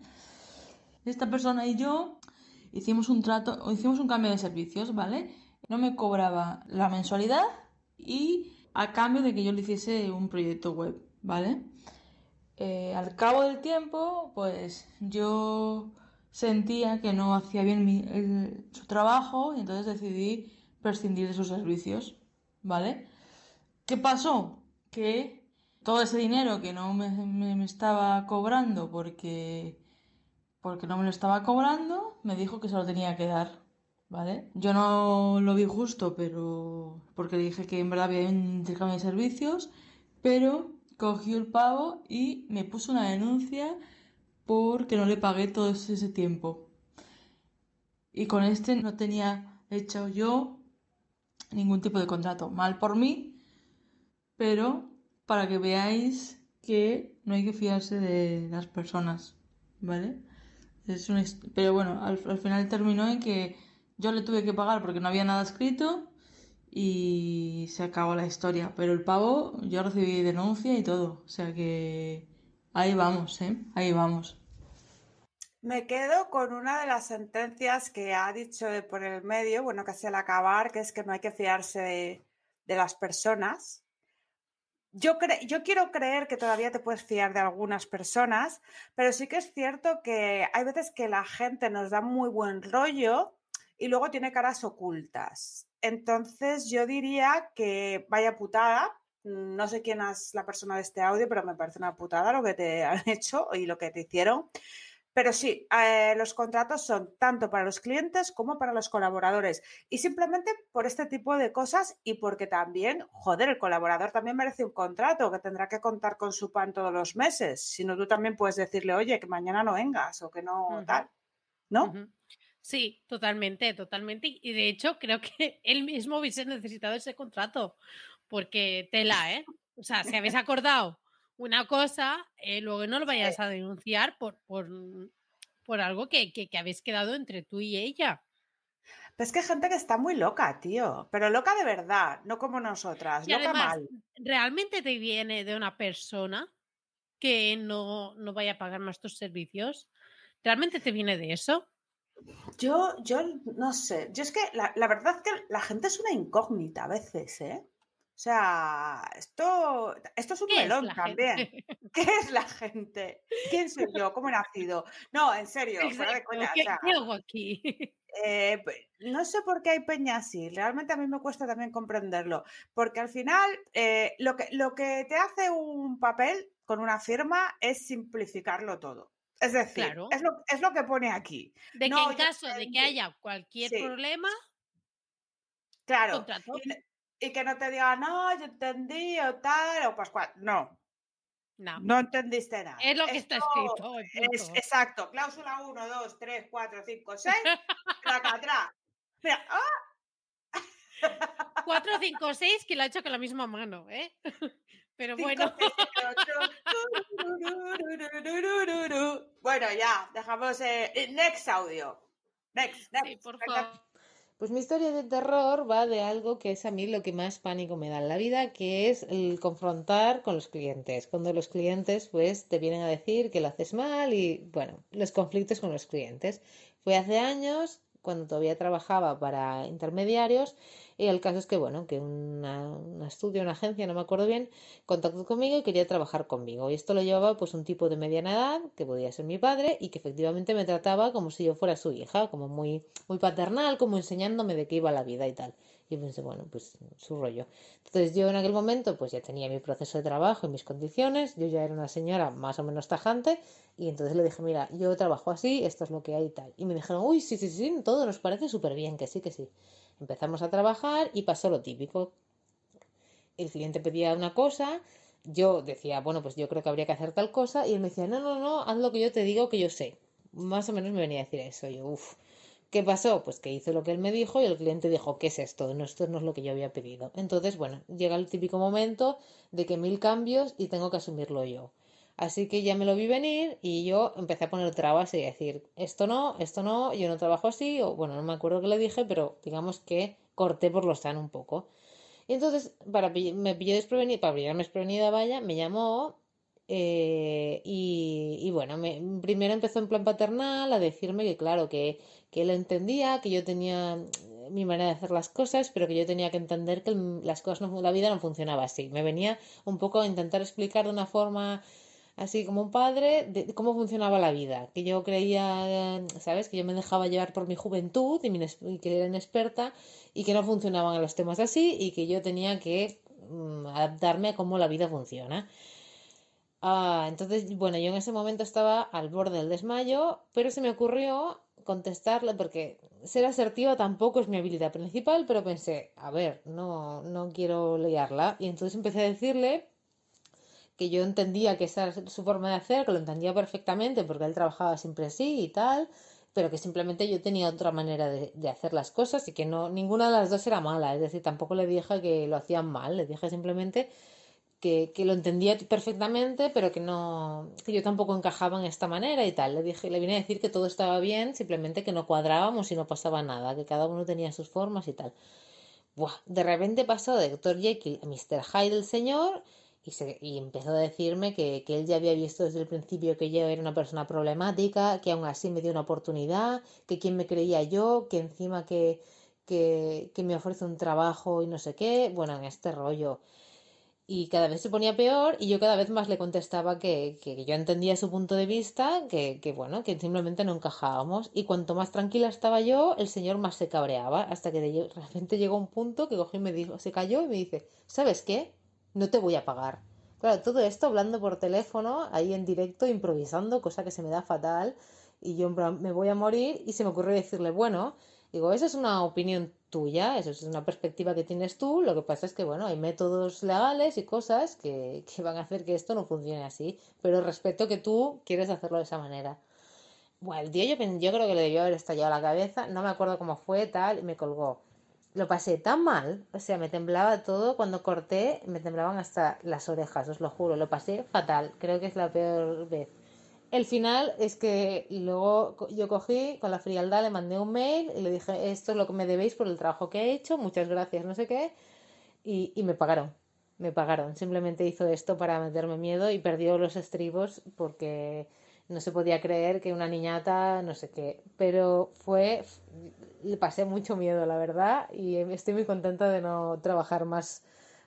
Esta persona y yo hicimos un trato, hicimos un cambio de servicios, ¿vale? No me cobraba la mensualidad y a cambio de que yo le hiciese un proyecto web, ¿vale? Eh, al cabo del tiempo, pues yo sentía que no hacía bien mi- su trabajo y entonces decidí prescindir de sus servicios, ¿vale? ¿Qué pasó? Que todo ese dinero que no me, me- me estaba cobrando porque, porque no me lo estaba cobrando, me dijo que se lo tenía que dar, ¿vale? Yo no lo vi justo, pero porque le dije que en verdad había un intercambio de servicios, pero cogió el pavo y me puso una denuncia porque no le pagué todo ese tiempo. Y con este no tenía hecho yo ningún tipo de contrato. Mal por mí, pero para que veáis que no hay que fiarse de las personas, ¿vale? Es hist- Pero bueno, al final terminó en que yo le tuve que pagar porque no había nada escrito y se acabó la historia. Pero el pavo, yo recibí denuncia y todo. O sea que ahí vamos, ¿eh? Ahí vamos. Me quedo con una de las sentencias que ha dicho por el medio, bueno, casi al acabar, que es que no hay que fiarse de, de las personas. Yo, cre- yo quiero creer que todavía te puedes fiar de algunas personas, pero sí que es cierto que hay veces que la gente nos da muy buen rollo y luego tiene caras ocultas. Entonces yo diría que vaya putada. No sé quién es la persona de este audio, pero me parece una putada lo que te han hecho y lo que te hicieron. Pero sí, eh, los contratos son tanto para los clientes como para los colaboradores. Y simplemente por este tipo de cosas y porque también, joder, el colaborador también merece un contrato que tendrá que contar con su pan todos los meses. Si no, tú también puedes decirle, oye, que mañana no vengas o que no tal, ¿no? Sí, totalmente, totalmente. Y de hecho, creo que él mismo hubiese necesitado ese contrato, porque tela, ¿eh? O sea, si habéis acordado una cosa, eh, luego no lo vayas a denunciar por, por, por algo que, que, que habéis quedado entre tú y ella. Pero es que hay gente que está muy loca, tío. Pero loca de verdad, no como nosotras. Y loca además, mal. ¿realmente te viene de una persona que no, no vaya a pagar más tus servicios? ¿Realmente te viene de eso? Yo, yo no sé. Yo es que la, la verdad que la gente es una incógnita a veces, ¿eh? O sea, esto, esto es un ¿Qué es melón también. gente? ¿Qué es la gente? ¿Quién soy yo? ¿Cómo he nacido? No, en serio, fuera de coña. O ¿qué, sea, qué hago aquí? eh, pe- no sé por qué hay peña así. Realmente a mí me cuesta también comprenderlo. Porque al final, eh, lo que, lo que te hace un papel con una firma es simplificarlo todo. Es decir, Claro, es lo, es lo que pone aquí. de que No, en yo caso de que haya cualquier Sí, problema, claro. Y, y que no te digan, no, yo entendí o tal, o pascual. No, No, no entendiste nada. es lo que está Esto escrito, y es exacto. Cláusula 1, 2, 3, 4, 5, 6. Tracatrá. Mira, ¡ah! 4, 5, 6, que lo ha hecho con la misma mano, ¿eh? Pero 5, bueno, 6, 8. Bueno, ya, dejamos. eh, next audio. Next, sí, next. por favor. Pues mi historia de terror va de algo que es a mí lo que más pánico me da en la vida, que es el confrontar con los clientes. Cuando los clientes pues te vienen a decir que lo haces mal y bueno, los conflictos con los clientes. Fue hace años, cuando todavía trabajaba para intermediarios, y el caso es que bueno, que una, un estudio, una agencia, no me acuerdo bien, contactó conmigo y quería trabajar conmigo. Y esto lo llevaba pues un tipo de mediana edad, que podía ser mi padre, y que efectivamente me trataba como si yo fuera su hija, como muy, muy paternal, como enseñándome de qué iba la vida y tal. Y pensé, bueno, pues su rollo. Entonces yo en aquel momento pues ya tenía mi proceso de trabajo y mis condiciones, yo ya era una señora más o menos tajante, y entonces le dije, mira, yo trabajo así, esto es lo que hay y tal. Y me dijeron, uy, sí, sí, sí, todo nos parece súper bien, que sí, que sí. Empezamos a trabajar y pasó lo típico, el cliente pedía una cosa, yo decía, bueno, pues yo creo que habría que hacer tal cosa, y él me decía, no, no, no, haz lo que yo te digo que yo sé. Más o menos me venía a decir eso. Yo, uff, ¿qué pasó? Pues que hice lo que él me dijo y el cliente dijo, ¿qué es esto? No, esto no es lo que yo había pedido. Entonces, bueno, llega el típico momento de que mil cambios y tengo que asumirlo yo. Así que ya me lo vi venir y yo empecé a poner trabas y decir, esto no, esto no, yo no trabajo así, o bueno, no me acuerdo qué le dije, pero digamos que corté por lo sano un poco. Y entonces, para, me pilló desprevenida, para pillarme desprevenida, vaya, me llamó eh, y, y bueno, me, primero empezó en plan paternal a decirme que claro, que, que él entendía, que yo tenía eh, mi manera de hacer las cosas, pero que yo tenía que entender que las cosas, no, la vida no funcionaba así. Me venía un poco a intentar explicar de una forma así como un padre de, cómo funcionaba la vida, que yo creía, eh, ¿sabes? Que yo me dejaba llevar por mi juventud y, mi que era inexperta y que no funcionaban los temas así y que yo tenía que mm, adaptarme a cómo la vida funciona. Ah, entonces, bueno, yo en ese momento estaba al borde del desmayo, pero se me ocurrió contestarle porque ser asertiva tampoco es mi habilidad principal, pero pensé, a ver, no, no quiero liarla. Y entonces empecé a decirle que yo entendía que esa era su forma de hacer, que lo entendía perfectamente porque él trabajaba siempre así y tal, pero que simplemente yo tenía otra manera de, de hacer las cosas y que no, ninguna de las dos era mala. Es decir, tampoco le dije que lo hacían mal, le dije simplemente que, lo entendía perfectamente, pero que no, yo tampoco encajaba en esta manera y tal. Le dije, le vine a decir que todo estaba bien, simplemente que no cuadrábamos y no pasaba nada, que cada uno tenía sus formas y tal. Buah, de repente pasó de Dr. Jekyll a Mr. Hyde el señor y, se, y empezó a decirme que, que él ya había visto desde el principio que yo era una persona problemática, que aún así me dio una oportunidad, que quién me creía yo, que encima que, que me ofrece un trabajo y no sé qué, bueno, en este rollo. Y cada vez se ponía peor y yo cada vez más le contestaba que, que yo entendía su punto de vista, que, que bueno, que simplemente no encajábamos. Y cuanto más tranquila estaba yo, el señor más se cabreaba, hasta que de repente llegó un punto que cogió y me dijo, se cayó y me dice, ¿sabes qué? No te voy a pagar. Claro, todo esto hablando por teléfono, ahí en directo, improvisando, cosa que se me da fatal. Y yo me voy a morir y se me ocurrió decirle, bueno, digo, esa es una opinión tuya, eso es una perspectiva que tienes tú, lo que pasa es que, bueno, hay métodos legales y cosas que, que van a hacer que esto no funcione así, pero respeto que tú quieres hacerlo de esa manera. Bueno, el tío yo, yo creo que le debió haber estallado la cabeza, no me acuerdo cómo fue, tal, y me colgó. Lo pasé tan mal, o sea, me temblaba todo, cuando corté me temblaban hasta las orejas, os lo juro, lo pasé fatal, creo que es la peor vez. El final es que luego yo cogí con la frialdad, le mandé un mail y le dije, esto es lo que me debéis por el trabajo que he hecho, muchas gracias, no sé qué, y, y me pagaron, me pagaron. Simplemente hizo esto para meterme miedo y perdió los estribos porque no se podía creer que una niñata, no sé qué, pero fue, le pasé mucho miedo, la verdad, y estoy muy contenta de no trabajar más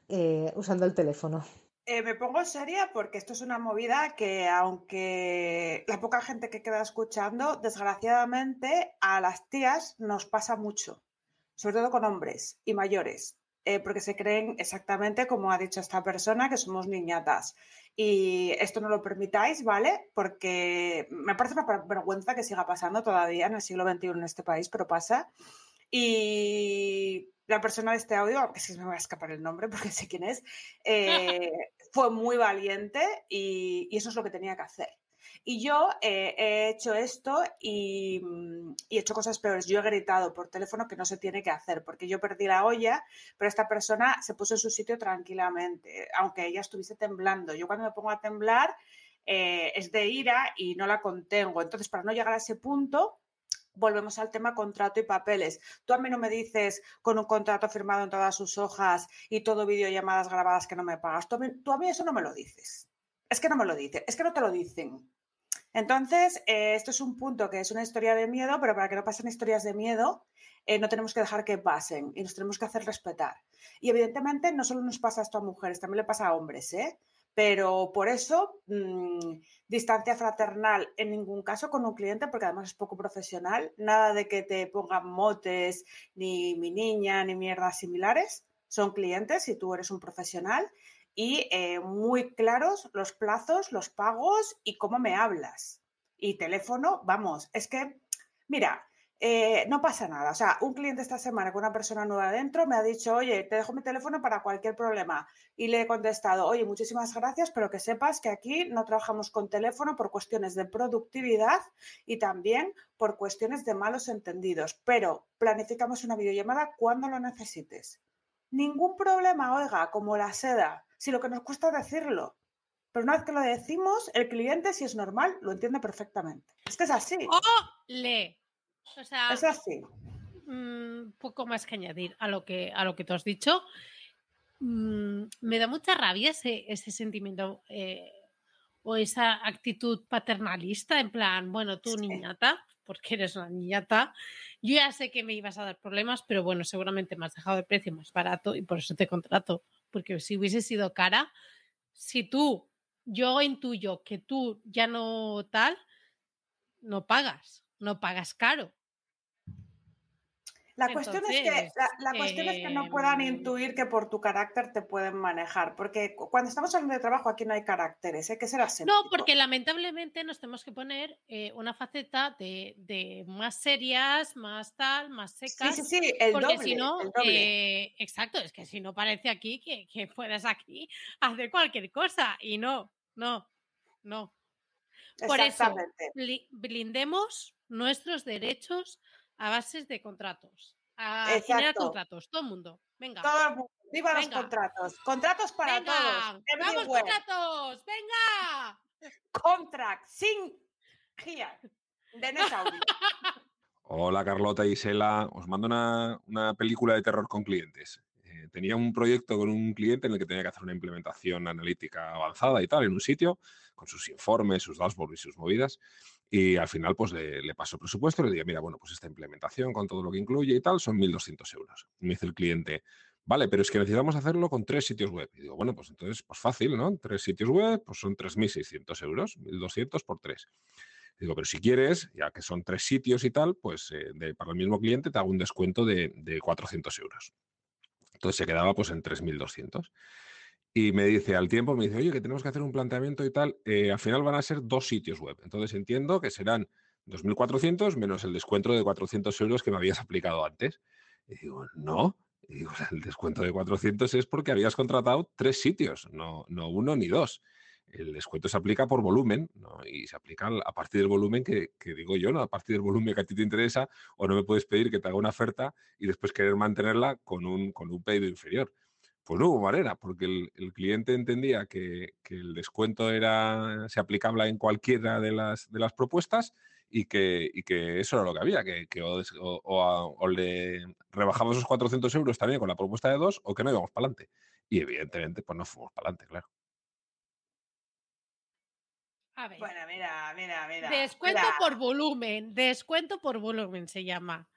eh, usando el teléfono. Eh, me pongo seria porque esto es una movida que, aunque la poca gente que queda escuchando, desgraciadamente a las tías nos pasa mucho, sobre todo con hombres y mayores, eh, porque se creen exactamente como ha dicho esta persona, que somos niñatas. Y esto no lo permitáis, ¿vale? Porque me parece una vergüenza que siga pasando todavía en el siglo XXI en este país, pero pasa. Y la persona de este audio, aunque sí me va a escapar el nombre porque sé quién es, eh, fue muy valiente y, eso es lo que tenía que hacer. Y yo eh, he hecho esto y, mm, y he hecho cosas peores. Yo he gritado por teléfono que no se tiene que hacer, porque yo perdí la olla, pero esta persona se puso en su sitio tranquilamente, aunque ella estuviese temblando. Yo cuando me pongo a temblar eh, es de ira y no la contengo. Entonces, para no llegar a ese punto, volvemos al tema contrato y papeles. Tú a mí no me dices con un contrato firmado en todas sus hojas y todo videollamadas grabadas que no me pagas. Tú a mí, eso no me lo dices. Es que no me lo dices, es que no te lo dicen. Entonces, eh, esto es un punto que es una historia de miedo, pero para que no pasen historias de miedo, eh, no tenemos que dejar que pasen y nos tenemos que hacer respetar. Y evidentemente no solo nos pasa esto a mujeres, también le pasa a hombres, ¿eh? Pero por eso, mmm, distancia fraternal en ningún caso con un cliente, porque además es poco profesional, nada de que te pongan motes, ni mi niña, ni mierdas similares. Son clientes y tú eres un profesional y eh, muy claros los plazos, los pagos y cómo me hablas. Y teléfono, vamos, es que, mira, eh, no pasa nada. O sea, un cliente esta semana con una persona nueva adentro me ha dicho, oye, te dejo mi teléfono para cualquier problema. Y le he contestado, oye, muchísimas gracias, pero que sepas que aquí no trabajamos con teléfono por cuestiones de productividad y también por cuestiones de malos entendidos. Pero planificamos una videollamada cuando lo necesites. Ningún problema, oiga, como la seda, si lo que nos cuesta decirlo. Pero una vez que lo decimos, el cliente, si es normal, lo entiende perfectamente. Es que es así. ¡Ole! O sea, Es así. mm, poco más que añadir a lo que, a lo que tú has dicho. Mm, me da mucha rabia ese, ese sentimiento eh, o esa actitud paternalista, en plan, bueno, tú niñata, porque eres una niñata, yo ya sé que me ibas a dar problemas, pero bueno, seguramente me has dejado el precio más barato y por eso te contrato, porque si hubiese sido cara, si tú, yo intuyo que tú ya no tal, no pagas, no pagas caro. La cuestión, es que, la, la cuestión es que no puedan em, intuir que por tu carácter te pueden manejar, porque cu- cuando estamos hablando de trabajo aquí no hay caracteres, hay que ser No, aséptico. porque lamentablemente nos tenemos que poner eh, una faceta de, de más serias, más tal, más secas. sí, sí, el porque doble, si no, el doble. eh, exacto, es que si no parece aquí que, que puedas aquí hacer cualquier cosa. Y no, no, no. Por eso, blindemos nuestros derechos a bases de contratos. A generar Exacto. contratos, todo el mundo. Venga. Todo el mundo. ¡Viva los contratos! ¡Contratos para Venga, todos! ¡Vamos, Everywhere. contratos! ¡Venga! Contract, sin here. De. Hola Carlota y Isela, os mando una, una película de terror con clientes. Eh, tenía un proyecto con un cliente en el que tenía que hacer una implementación analítica avanzada y tal, en un sitio, con sus informes, sus dashboards y sus movidas. Y al final, pues le, paso presupuesto y le digo, mira, bueno, pues esta implementación con todo lo que incluye y tal son 1.200 euros. Me dice el cliente, vale, pero es que necesitamos hacerlo con tres sitios web. Y digo, bueno, pues entonces, pues fácil, ¿no? Tres sitios web, pues son 3.600 euros, 1.200 por tres. Digo, pero si quieres, ya que son tres sitios y tal, pues eh, para el mismo cliente te hago un descuento de, de 400 euros. Entonces se quedaba pues en 3.200. Y me dice al tiempo, me dice, oye, que tenemos que hacer un planteamiento y tal. eh, al final van a ser dos sitios web. Entonces entiendo que serán 2.400 menos el descuento de 400 euros que me habías aplicado antes. Y digo, no. Digo, el descuento de 400 es porque habías contratado tres sitios, no, no uno ni dos. El descuento se aplica por volumen y se aplica a partir del volumen que, que, digo yo, ¿no? a partir del volumen que a ti te interesa o no me puedes pedir que te haga una oferta y después querer mantenerla con un, con un pedido inferior. Pues no hubo manera, porque el, el cliente entendía que, que, el descuento era, se aplicaba en cualquiera de las, de las propuestas y que, y que, eso era lo que había, que, que o, o, a, o, le rebajamos esos 400 euros también con la propuesta de dos o que no íbamos para adelante. Y evidentemente, pues no fuimos para adelante, claro. A ver. Bueno, mira, mira, mira. Descuento mira. por volumen, descuento por volumen se llama.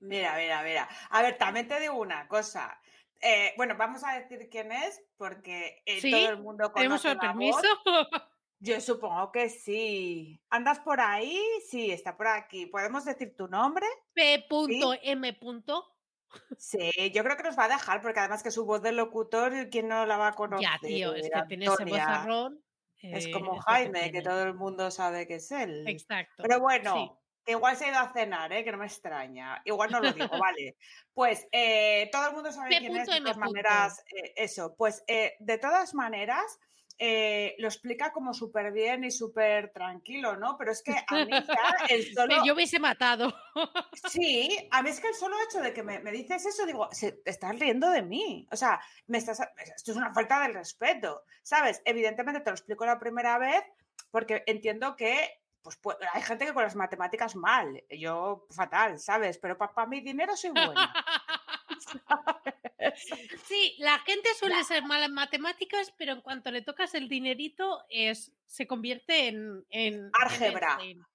Mira, mira, mira. A ver, también te digo una cosa. Eh, bueno, vamos a decir quién es, porque eh, ¿Sí? todo el mundo ¿Tenemos conoce el la permiso? voz. Yo supongo que sí. ¿Andas por ahí? Sí, está por aquí. ¿Podemos decir tu nombre? P.M. Sí, yo creo que nos va a dejar, porque además que su voz de locutor, ¿quién no la va a conocer? Ya, tío, es que tiene ese vozarrón. Es eh, como es que Jaime, que todo el mundo sabe que es él. Exacto. Pero bueno, sí. Que igual se ha ido a cenar, ¿eh? que no me extraña. Igual no lo digo, vale. Pues eh, todo el mundo sabe quién es, de M. todas maneras, eh, eso. Pues eh, de todas maneras, eh, lo explica como súper bien y súper tranquilo, ¿no? Pero es que a mí ya el solo... Yo hubiese matado. Sí, a mí es que el solo hecho de que me, me dices eso, digo, se, te estás riendo de mí. O sea, me estás, esto es una falta de respeto, ¿sabes? Evidentemente te lo explico la primera vez porque entiendo que pues, pues hay gente que con las matemáticas mal, yo fatal, ¿sabes? Pero para pa mi dinero soy buena. Sí, la gente suele ser mala en matemáticas, pero en cuanto le tocas el dinerito, es, se convierte en. en Álgebra. en Einstein.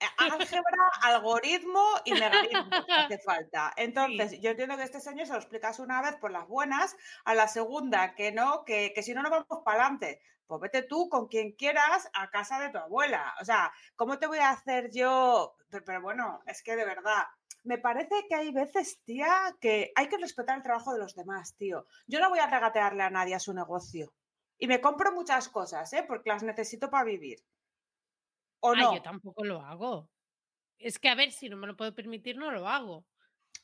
Eh, Álgebra, algoritmo y hace falta. Entonces, Sí. yo entiendo que este señor se lo explicas una vez por las buenas, a la segunda que no, que, que si no, no vamos para adelante. Pues vete tú con quien quieras a casa de tu abuela. O sea, ¿cómo te voy a hacer yo? Pero, pero bueno, es que de verdad, me parece que hay veces, tía, que hay que respetar el trabajo de los demás, tío. Yo no voy a regatearle a nadie a su negocio. Y me compro muchas cosas, ¿eh? Porque las necesito para vivir. ¿O Ay, no? yo tampoco lo hago. Es que, a ver, si no me lo puedo permitir, no lo hago.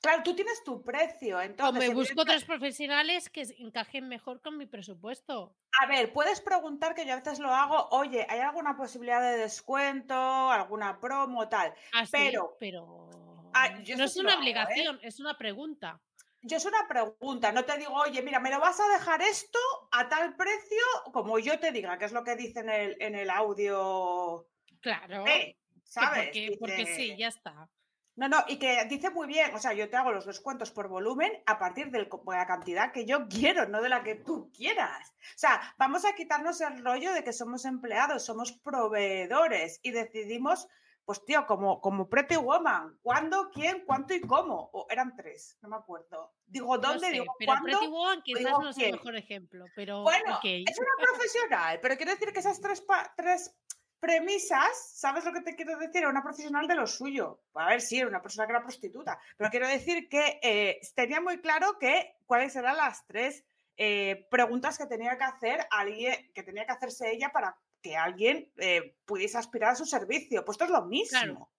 Claro, tú tienes tu precio, O entonces... me busco otros profesionales que encajen mejor con mi presupuesto. A ver, puedes preguntar, que yo a veces lo hago, oye, ¿hay alguna posibilidad de descuento, alguna promo, tal? Así, Pero- pero Ah, yo no es una hago, ¿eh? obligación, es una pregunta. Yo es una pregunta, no te digo, oye, mira, me lo vas a dejar esto a tal precio, como yo te diga, que es lo que dice en el, en el audio. Claro. Eh, ¿Sabes? Porque, sí, ya está. No, no, y que dice muy bien, o sea, yo te hago los descuentos por volumen a partir de la cantidad que yo quiero, no de la que tú quieras. O sea, vamos a quitarnos el rollo de que somos empleados, somos proveedores y decidimos, pues tío, como, como Pretty Woman, ¿cuándo, quién, cuánto y cómo? O eran tres, no me acuerdo. Digo, No ¿dónde? sé, digo, pero ¿cuándo? Pretty Woman quizás digo, no es el mejor ejemplo, pero Bueno, es una profesional, pero quiero decir que esas tres, pa- tres premisas, ¿sabes lo que te quiero decir? Era una profesional de lo suyo. A ver, sí, era una persona que era prostituta, pero quiero decir que eh, tenía muy claro que cuáles eran las tres eh, preguntas que tenía que hacer alguien, que tenía que hacerse ella para que alguien eh, pudiese aspirar a su servicio. Pues esto es lo mismo. Claro.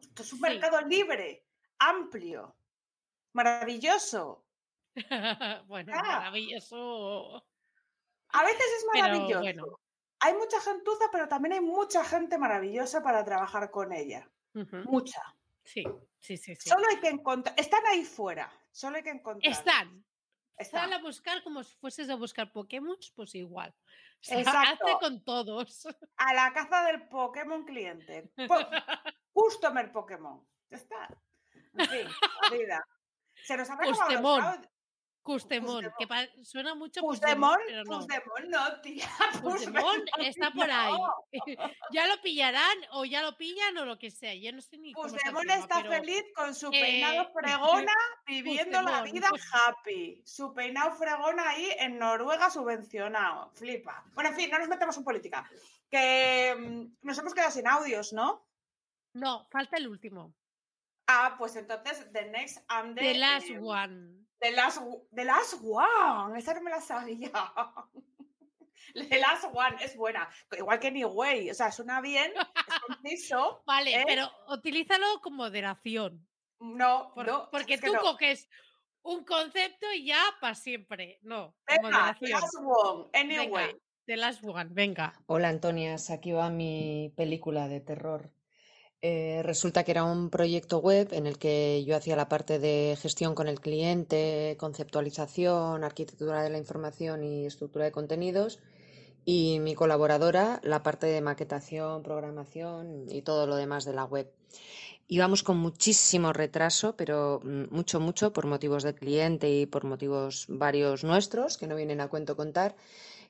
Esto es un Sí. mercado libre, amplio, maravilloso. bueno, Ah. maravilloso. A veces es Pero maravilloso. bueno. Hay mucha gentuza, pero también hay mucha gente maravillosa para trabajar con ella. Mucha. Sí, sí, sí, sí. Solo hay que encontrar. Están ahí fuera. Solo hay que encontrar. Están. Están. A buscar como si fueses a buscar Pokémon, pues igual. O sea, Exacto. hazte con todos. A la caza del Pokémon cliente. Po- Customer Pokémon. Ya está. En fin, la vida. Se nos han acabado Pustemon. que pa- suena mucho Puigdemont, pero no. Pusdemon no, tía. Puigdemont está por ahí. no. ya lo pillarán o ya lo pillan o lo que sea. Yo no sé ni cómo está pero- feliz con su Eh, peinado fregona, viviendo la vida happy. Su peinado fregona ahí en Noruega subvencionado. Flipa. Bueno, en fin, no nos metemos en política. Que mm, nos hemos quedado sin audios, ¿no? No, falta el último. Ah, pues entonces, The Next and the... The Last eh, One. The Last, the last One. Esa no me la sabía. The Last One es buena. Igual que New Way. O sea, suena bien, es conciso. Vale, ¿eh? pero utilízalo con moderación. No, Por- no. porque es que tú no. coges un concepto y ya para siempre. No, con Venga, The. Last One, anyway. Venga, The Last One, venga. Hola Antonias, aquí va mi película de terror. Eh, resulta que era un proyecto web en el que yo hacía la parte de gestión con el cliente, conceptualización, arquitectura de la información y estructura de contenidos, y mi colaboradora la parte de maquetación, programación y todo lo demás de la web. Íbamos con muchísimo retraso, pero mm, mucho, mucho por motivos del cliente y por motivos varios nuestros que no vienen a cuento contar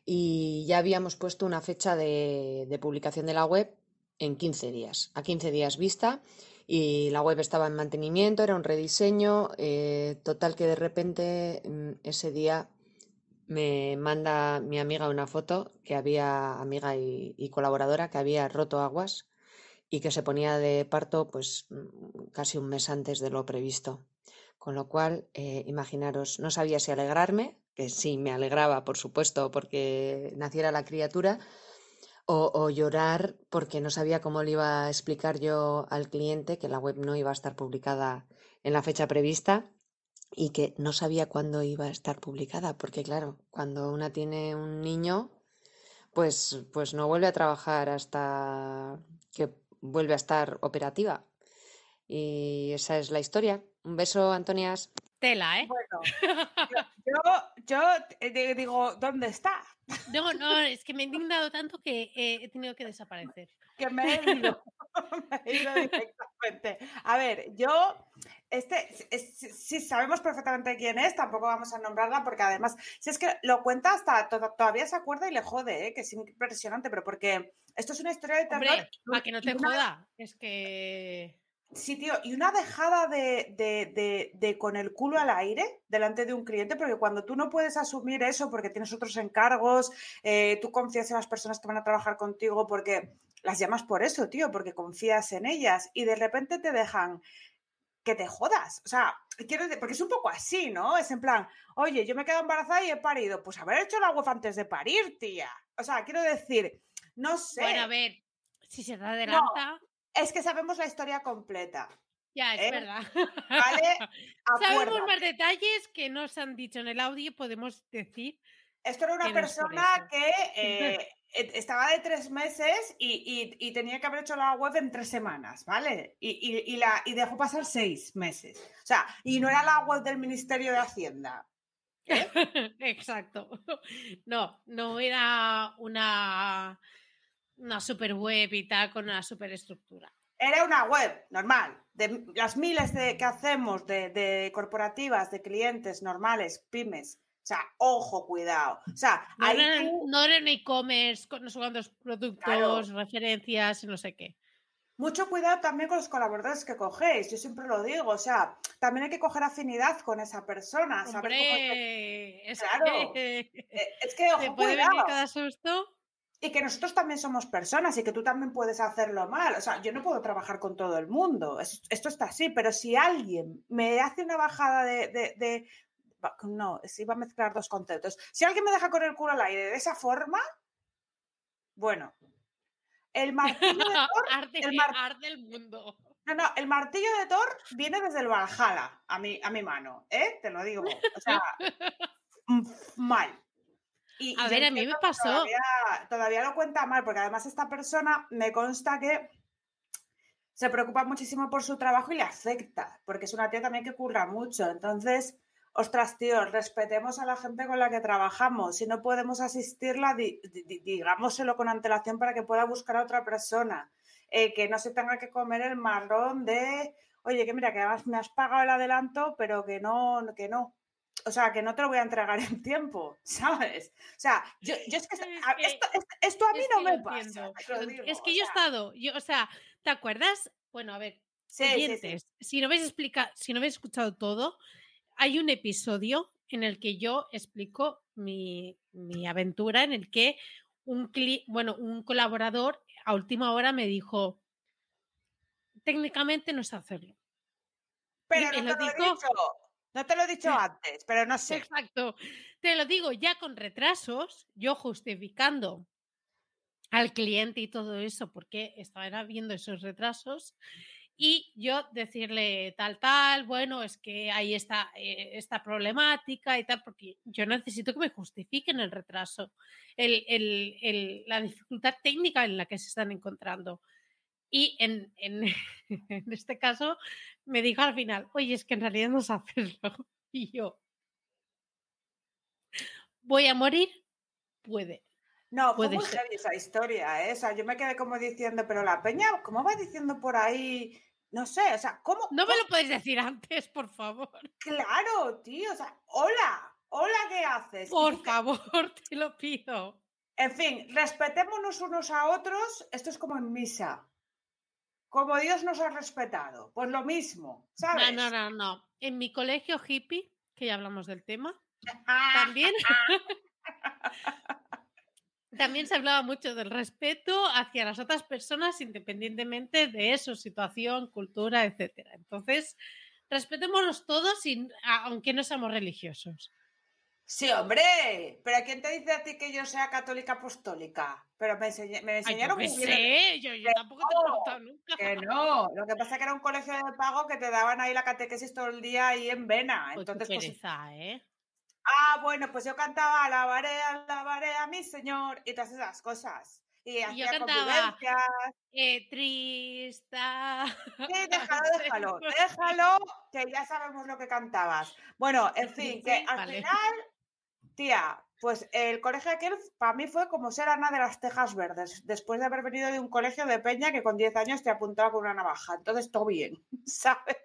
y ya habíamos puesto una fecha de, de publicación de la web en 15 días, a 15 días vista, y la web estaba en mantenimiento, era un rediseño, eh, total que de repente mm, ese día me manda mi amiga una foto que había, amiga y, colaboradora, que había roto aguas y que se ponía de parto pues mm, casi un mes antes de lo previsto. Con lo cual, eh, imaginaros, no sabía si alegrarme, que sí me alegraba, por supuesto, porque naciera la criatura, o, llorar porque no sabía cómo le iba a explicar yo al cliente que la web no iba a estar publicada en la fecha prevista y que no sabía cuándo iba a estar publicada, porque claro, cuando una tiene un niño, pues, pues no vuelve a trabajar hasta que vuelve a estar operativa. Y esa es la historia. Un beso, Antonias. Tela, ¿eh? Bueno, yo, yo, yo te digo, ¿dónde está? No, no, es que me he indignado tanto que eh, he tenido que desaparecer. que me he ido, me he ido directamente. A ver, yo, este, es- si sabemos perfectamente quién es, tampoco vamos a nombrarla porque además, si es que lo cuenta hasta, to- todavía se acuerda y le jode, ¿eh? que es impresionante, pero porque esto es una historia de terror. Hombre, para que no te joda. Es que. Sí, tío, y una dejada de, de- de- de con el culo al aire delante de un cliente, porque cuando tú no puedes asumir eso porque tienes otros encargos, eh, tú confías en las personas que van a trabajar contigo porque las llamas por eso, tío, porque confías en ellas y de repente te dejan que te jodas. O sea, quiero decir, porque es un poco así, ¿no? Es en plan, oye, yo me he quedado embarazada y he parido. Pues haber hecho la web antes de parir, tía. O sea, quiero decir, no sé. Bueno, a ver, si se te adelanta. Es que sabemos la historia completa. Ya, es ¿eh? verdad. ¿Vale? Sabemos más detalles que no se han dicho en el audio podemos decir. Esto era una persona que eh, e- estaba de tres meses y, y- y tenía que haber hecho la web en tres semanas, ¿vale? Y, y- y la, y dejó pasar seis meses. O sea, y no era la web del Ministerio de Hacienda. Exacto. No, no era una, una super web y tal con una super estructura. Era una web normal, de las miles de, que hacemos de, de corporativas, de clientes normales, pymes. O sea, ojo, cuidado. O sea, No ahí era, tú- no era un e-commerce con no sé cuántos productos, referencias y no sé qué. Mucho cuidado también con los colaboradores que cogéis, yo siempre lo digo, o sea, también hay que coger afinidad con esa persona, saber cómo es Hombre, Claro. Eh, Es que, te ojo, puede venir cuidado. cada susto. Y que nosotros también somos personas y que tú también puedes hacerlo mal. O sea, yo no puedo trabajar con todo el mundo. es- esto está así, pero si alguien me hace una bajada de. de- de- va- no, es- iba a mezclar dos conceptos. Si alguien me deja con el culo al aire de esa forma, bueno, el martillo de Thor. El mar- arde el mundo. no, no, el martillo de Thor viene desde el Valhalla a mi, a mi mano, ¿eh? Te lo digo. O sea, mm, mal. Y, A y ver, a mí me pasó. Todavía, todavía lo cuenta mal, porque además esta persona me consta que se preocupa muchísimo por su trabajo y le afecta, porque es una tía también que curra mucho. Entonces, ostras, tío, respetemos a la gente con la que trabajamos. Si no podemos asistirla, di- di- di- digámoselo con antelación para que pueda buscar a otra persona. Eh, que no se tenga que comer el marrón de, oye, que mira, que además me has pagado el adelanto, pero que no, que no. O sea, que no te lo voy a entregar en tiempo, ¿sabes? O sea, yo, yo es que, esto, esto- esto a mí no me pasa. digo, es que yo he estado, yo, o sea, ¿te acuerdas? Bueno, a ver, Sí, sí, sí. oyentes, si no habéis explica, si no habéis escuchado todo, hay un episodio en el que yo explico mi, mi aventura en el que un cli- bueno, un colaborador a última hora me dijo técnicamente no sé hacerlo. Pero no lo te lo he dijo- dicho. No te lo he dicho antes, pero no sé. Exacto. Te lo digo ya con retrasos, yo justificando al cliente y todo eso, porque estaba viendo esos retrasos, y yo decirle tal, tal, bueno, es que ahí está eh, esta problemática y tal, porque yo necesito que me justifiquen el retraso, el, el, el, la dificultad técnica en la que se están encontrando. Y en, en, en, este caso me dijo al final, oye, es que en realidad no sé hacerlo. Y yo, ¿voy a morir? Puede. No, fue Puede muy ser. heavy esa historia, ¿eh? O sea, yo me quedé como diciendo, pero la peña, ¿cómo va diciendo por ahí? No sé, o sea, ¿cómo? No me lo puedes decir antes, por favor. Claro, tío, o sea, hola, hola, ¿qué haces? ¿Y Por favor, te lo pido. En fin, respetémonos unos a otros, esto es como en misa. Como Dios nos ha respetado, pues lo mismo, ¿sabes? No, no, no, no. En mi colegio hippie, que ya hablamos del tema, también, también se hablaba mucho del respeto hacia las otras personas independientemente de su situación, cultura, etcétera. Entonces, respetémonos todos, aunque no seamos religiosos. Sí, hombre, pero ¿quién te dice a ti que yo sea católica apostólica? Pero me, enseñé- me Ay, yo enseñaron muy bien. yo, yo tampoco te he preguntado nunca. Que no, lo que pasa es que era un colegio de pago que te daban ahí la catequesis todo el día ahí en vena. Pues qué Entonces, pues, pereza, ¿eh? ah, bueno, pues yo cantaba alabaré, alabaré a mi señor y todas esas cosas. Y Y yo hacía cantaba, convivencias. eh, trista. Sí, déjalo, déjalo, déjalo, que ya sabemos lo que cantabas. Bueno, en fin, que al vale. final, tía, pues el colegio aquel para mí fue como ser Ana de las Tejas Verdes, después de haber venido de un colegio de Peña que con 10 años te apuntaba con una navaja. Entonces, todo bien, ¿sabes?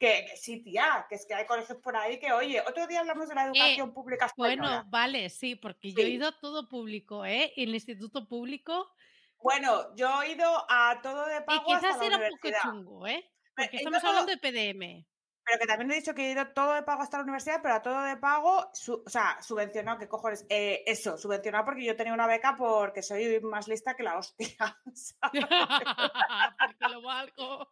Que, que sí, tía, que es que hay colegios por ahí que, oye, otro día hablamos de la educación pública española. Bueno, vale, sí, porque yo he ido a todo público, ¿eh? El instituto público. Bueno, yo he ido a todo de Y pago hasta quizás la era un poco chungo, ¿eh? Porque estamos hablando de PDM. Pero que también he dicho que he ido todo de pago hasta la universidad, pero a todo de pago, su- o sea, subvencionado, ¿qué cojones? Eh, eso, subvencionado porque yo tenía una beca porque soy más lista que la hostia. porque lo valgo.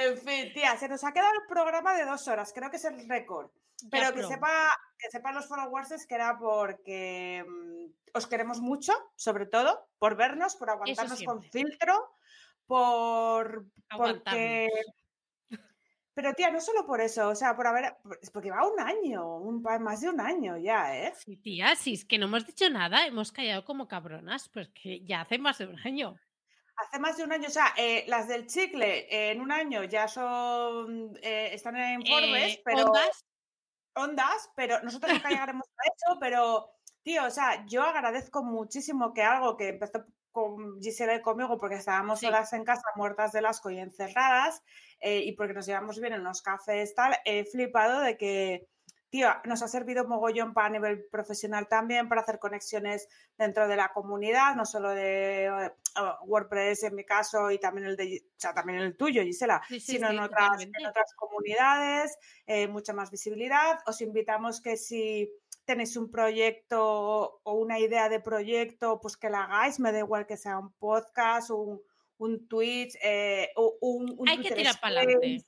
En fin, tía, se nos ha quedado el programa de dos horas, creo que es el récord. Pero que sepa, que sepan los followers que era porque mm, os queremos mucho, sobre todo, por vernos, por aguantarnos con filtro, por porque. Pero tía, no solo por eso, o sea, por haber. Es porque va un año, un, más de un año ya, ¿eh? Sí, tía, si es que no hemos dicho nada, hemos callado como cabronas, pues que ya hace más de un año. Hace más de un año, o sea, eh, las del chicle eh, en un año ya son. eh, están en Forbes, pero. ondas. ondas, pero nosotros nunca llegaremos a eso, pero, tío, o sea, yo agradezco muchísimo que algo que empezó con Gisela y conmigo porque estábamos Sí. solas en casa, muertas de asco y encerradas, eh, y porque nos llevamos bien en los cafés, tal, he flipado de que, tío, nos ha servido mogollón para a nivel profesional también, para hacer conexiones dentro de la comunidad, no solo de eh, WordPress en mi caso y también el de, o sea, también el tuyo, Gisela, Sí, sí, sino sí, en, otras, en totalmente. otras comunidades, eh, mucha más visibilidad. Os invitamos que si tenéis un proyecto o una idea de proyecto, pues que la hagáis, me da igual que sea un podcast, un, un Twitch, eh, o un, un Hay que tirar para adelante.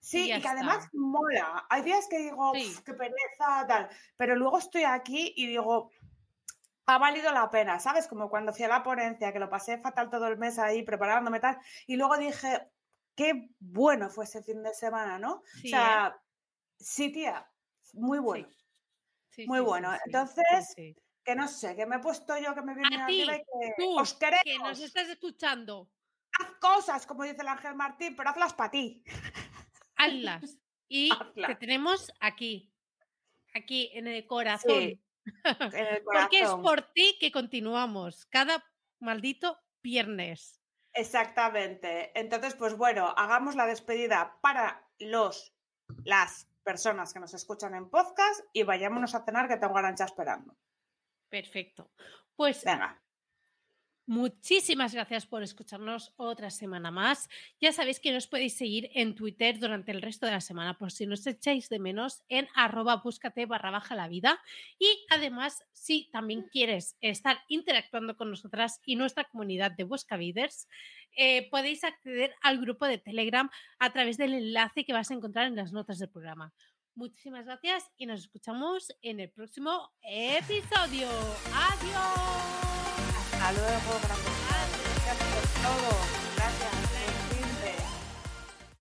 Sí, Y que además mola. Hay días que digo, Sí. "Uf, qué pereza, tal, pero luego estoy aquí y digo, ha valido la pena, ¿sabes? Como cuando fui a la ponencia, que lo pasé fatal todo el mes ahí preparándome tal, y luego dije, qué bueno fue ese fin de semana, ¿no? Sí, o sea, sí, tía, muy bueno, Sí, muy bueno. Entonces, que no sé, que me he puesto yo que me viene A ti, y que tú, os queremos. que nos estás escuchando, cosas, como dice el Ángel Martín, pero hazlas para ti. hazlas. Y te tenemos aquí, aquí en el corazón. Sí, en el Porque es por ti que continuamos cada maldito viernes. Exactamente. Entonces, pues bueno, hagamos la despedida para los, las personas que nos escuchan en podcast y vayámonos a cenar que tengo Arancha esperando. Perfecto. Pues Venga. Muchísimas gracias por escucharnos otra semana más. Ya sabéis que nos podéis seguir en Twitter durante el resto de la semana por si nos echáis de menos en arroba búscate barra baja la vida. Y además, si también quieres estar interactuando con nosotras y nuestra comunidad de Buscaviders, eh, podéis acceder al grupo de Telegram a través del enlace que vas a encontrar en las notas del programa. Muchísimas gracias y nos escuchamos en el próximo episodio. Adiós. Hasta luego, gracias por todo.